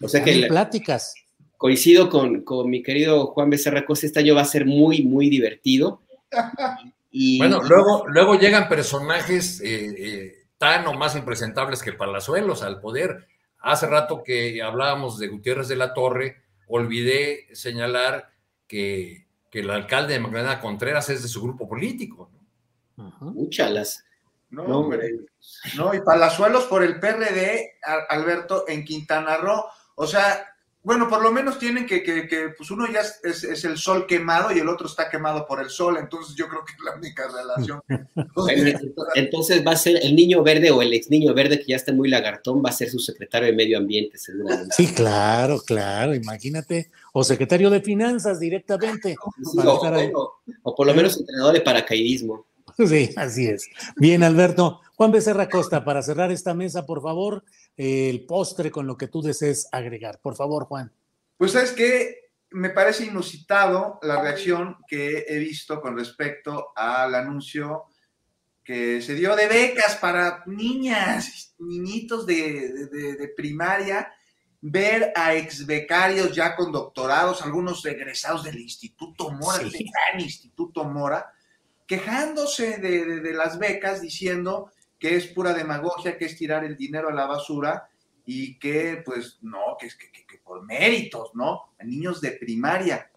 O sea que. pláticas. Coincido con, mi querido Juan Becerra Costa. Este año va a ser muy, muy divertido. Y, bueno, luego, luego llegan personajes eh, eh, tan o más impresentables que Palazuelos al poder Hace rato que hablábamos de Gutiérrez de la Torre, olvidé señalar que, el alcalde de Magdalena Contreras es de su grupo político. Muchas No, hombre. No, y Palazuelos por el PRD, Alberto, en Quintana Roo. O sea, bueno, por lo menos tienen que, que, pues uno ya es, el sol quemado y el otro está quemado por el sol, entonces yo creo que es la única relación. entonces va a ser el niño verde o el ex niño verde que ya está muy lagartón, va a ser su secretario de medio ambiente, seguramente. Sí, claro, claro, imagínate, o secretario de finanzas directamente. o, por lo menos entrenador de paracaidismo. Sí, así es. Bien, Alberto. Juan Becerra Costa, para cerrar esta mesa, por favor, el postre con lo que tú desees agregar. Por favor, Juan. Pues es que me parece inusitado la reacción que he visto con respecto al anuncio que se dio de becas para niñas, niñitos de, primaria, ver a ex becarios ya con doctorados, algunos egresados del Instituto Mora, del gran Instituto Mora, quejándose de, las becas, diciendo que es pura demagogia, que es tirar el dinero a la basura y que, pues, no, que es que, por méritos, ¿no? A niños de primaria.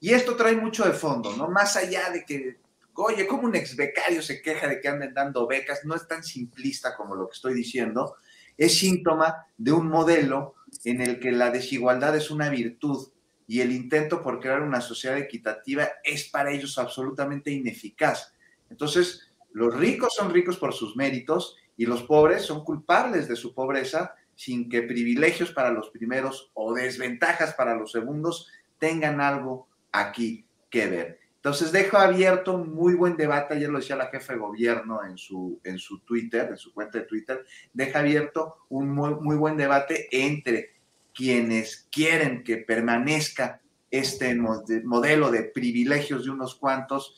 Y esto trae mucho de fondo, ¿no? Más allá de que, oye, como un ex becario se queja de que anden dando becas, no es tan simplista como lo que estoy diciendo, es síntoma de un modelo en el que la desigualdad es una virtud y el intento por crear una sociedad equitativa es para ellos absolutamente ineficaz. Entonces, los ricos son ricos por sus méritos y los pobres son culpables de su pobreza sin que privilegios para los primeros o desventajas para los segundos tengan algo aquí que ver. Entonces dejo abierto un muy buen debate, ayer lo decía la jefa de gobierno en su, en su Twitter, en su cuenta de Twitter, deja abierto un muy, muy buen debate entre quienes quieren que permanezca este modelo de privilegios de unos cuantos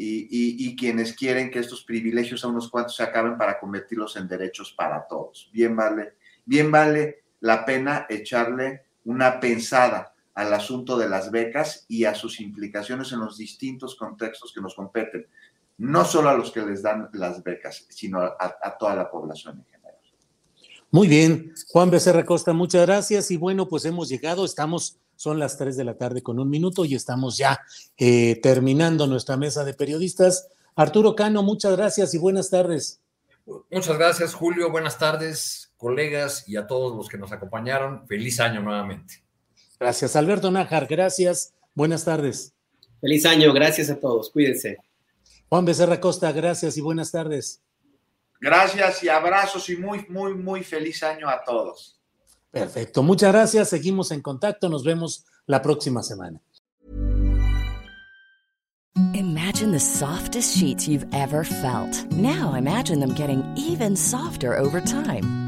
y, quienes quieren que estos privilegios a unos cuantos se acaben para convertirlos en derechos para todos. Bien vale, bien vale la pena echarle una pensada al asunto de las becas y a sus implicaciones en los distintos contextos que nos competen, no solo a los que les dan las becas, sino a, a toda la población en general. Muy bien, Juan Becerra Costa, muchas gracias y bueno, pues hemos llegado, estamos Son las 3 de la tarde con un minuto y estamos ya eh, terminando nuestra mesa de periodistas. Arturo Cano, muchas gracias y buenas tardes. Muchas gracias, Julio. Buenas tardes, colegas y a todos los que nos acompañaron. Feliz año nuevamente. Gracias, Alberto Nájar. Gracias. Buenas tardes. Feliz año. Gracias a todos. Cuídense. Juan Becerra Costa, gracias y buenas tardes. Gracias y abrazos y muy, muy, muy feliz año a todos. Perfecto, muchas gracias. Seguimos en contacto. Nos vemos la próxima semana. Imagine the softest sheets you've ever felt. Now imagine them getting even softer over time.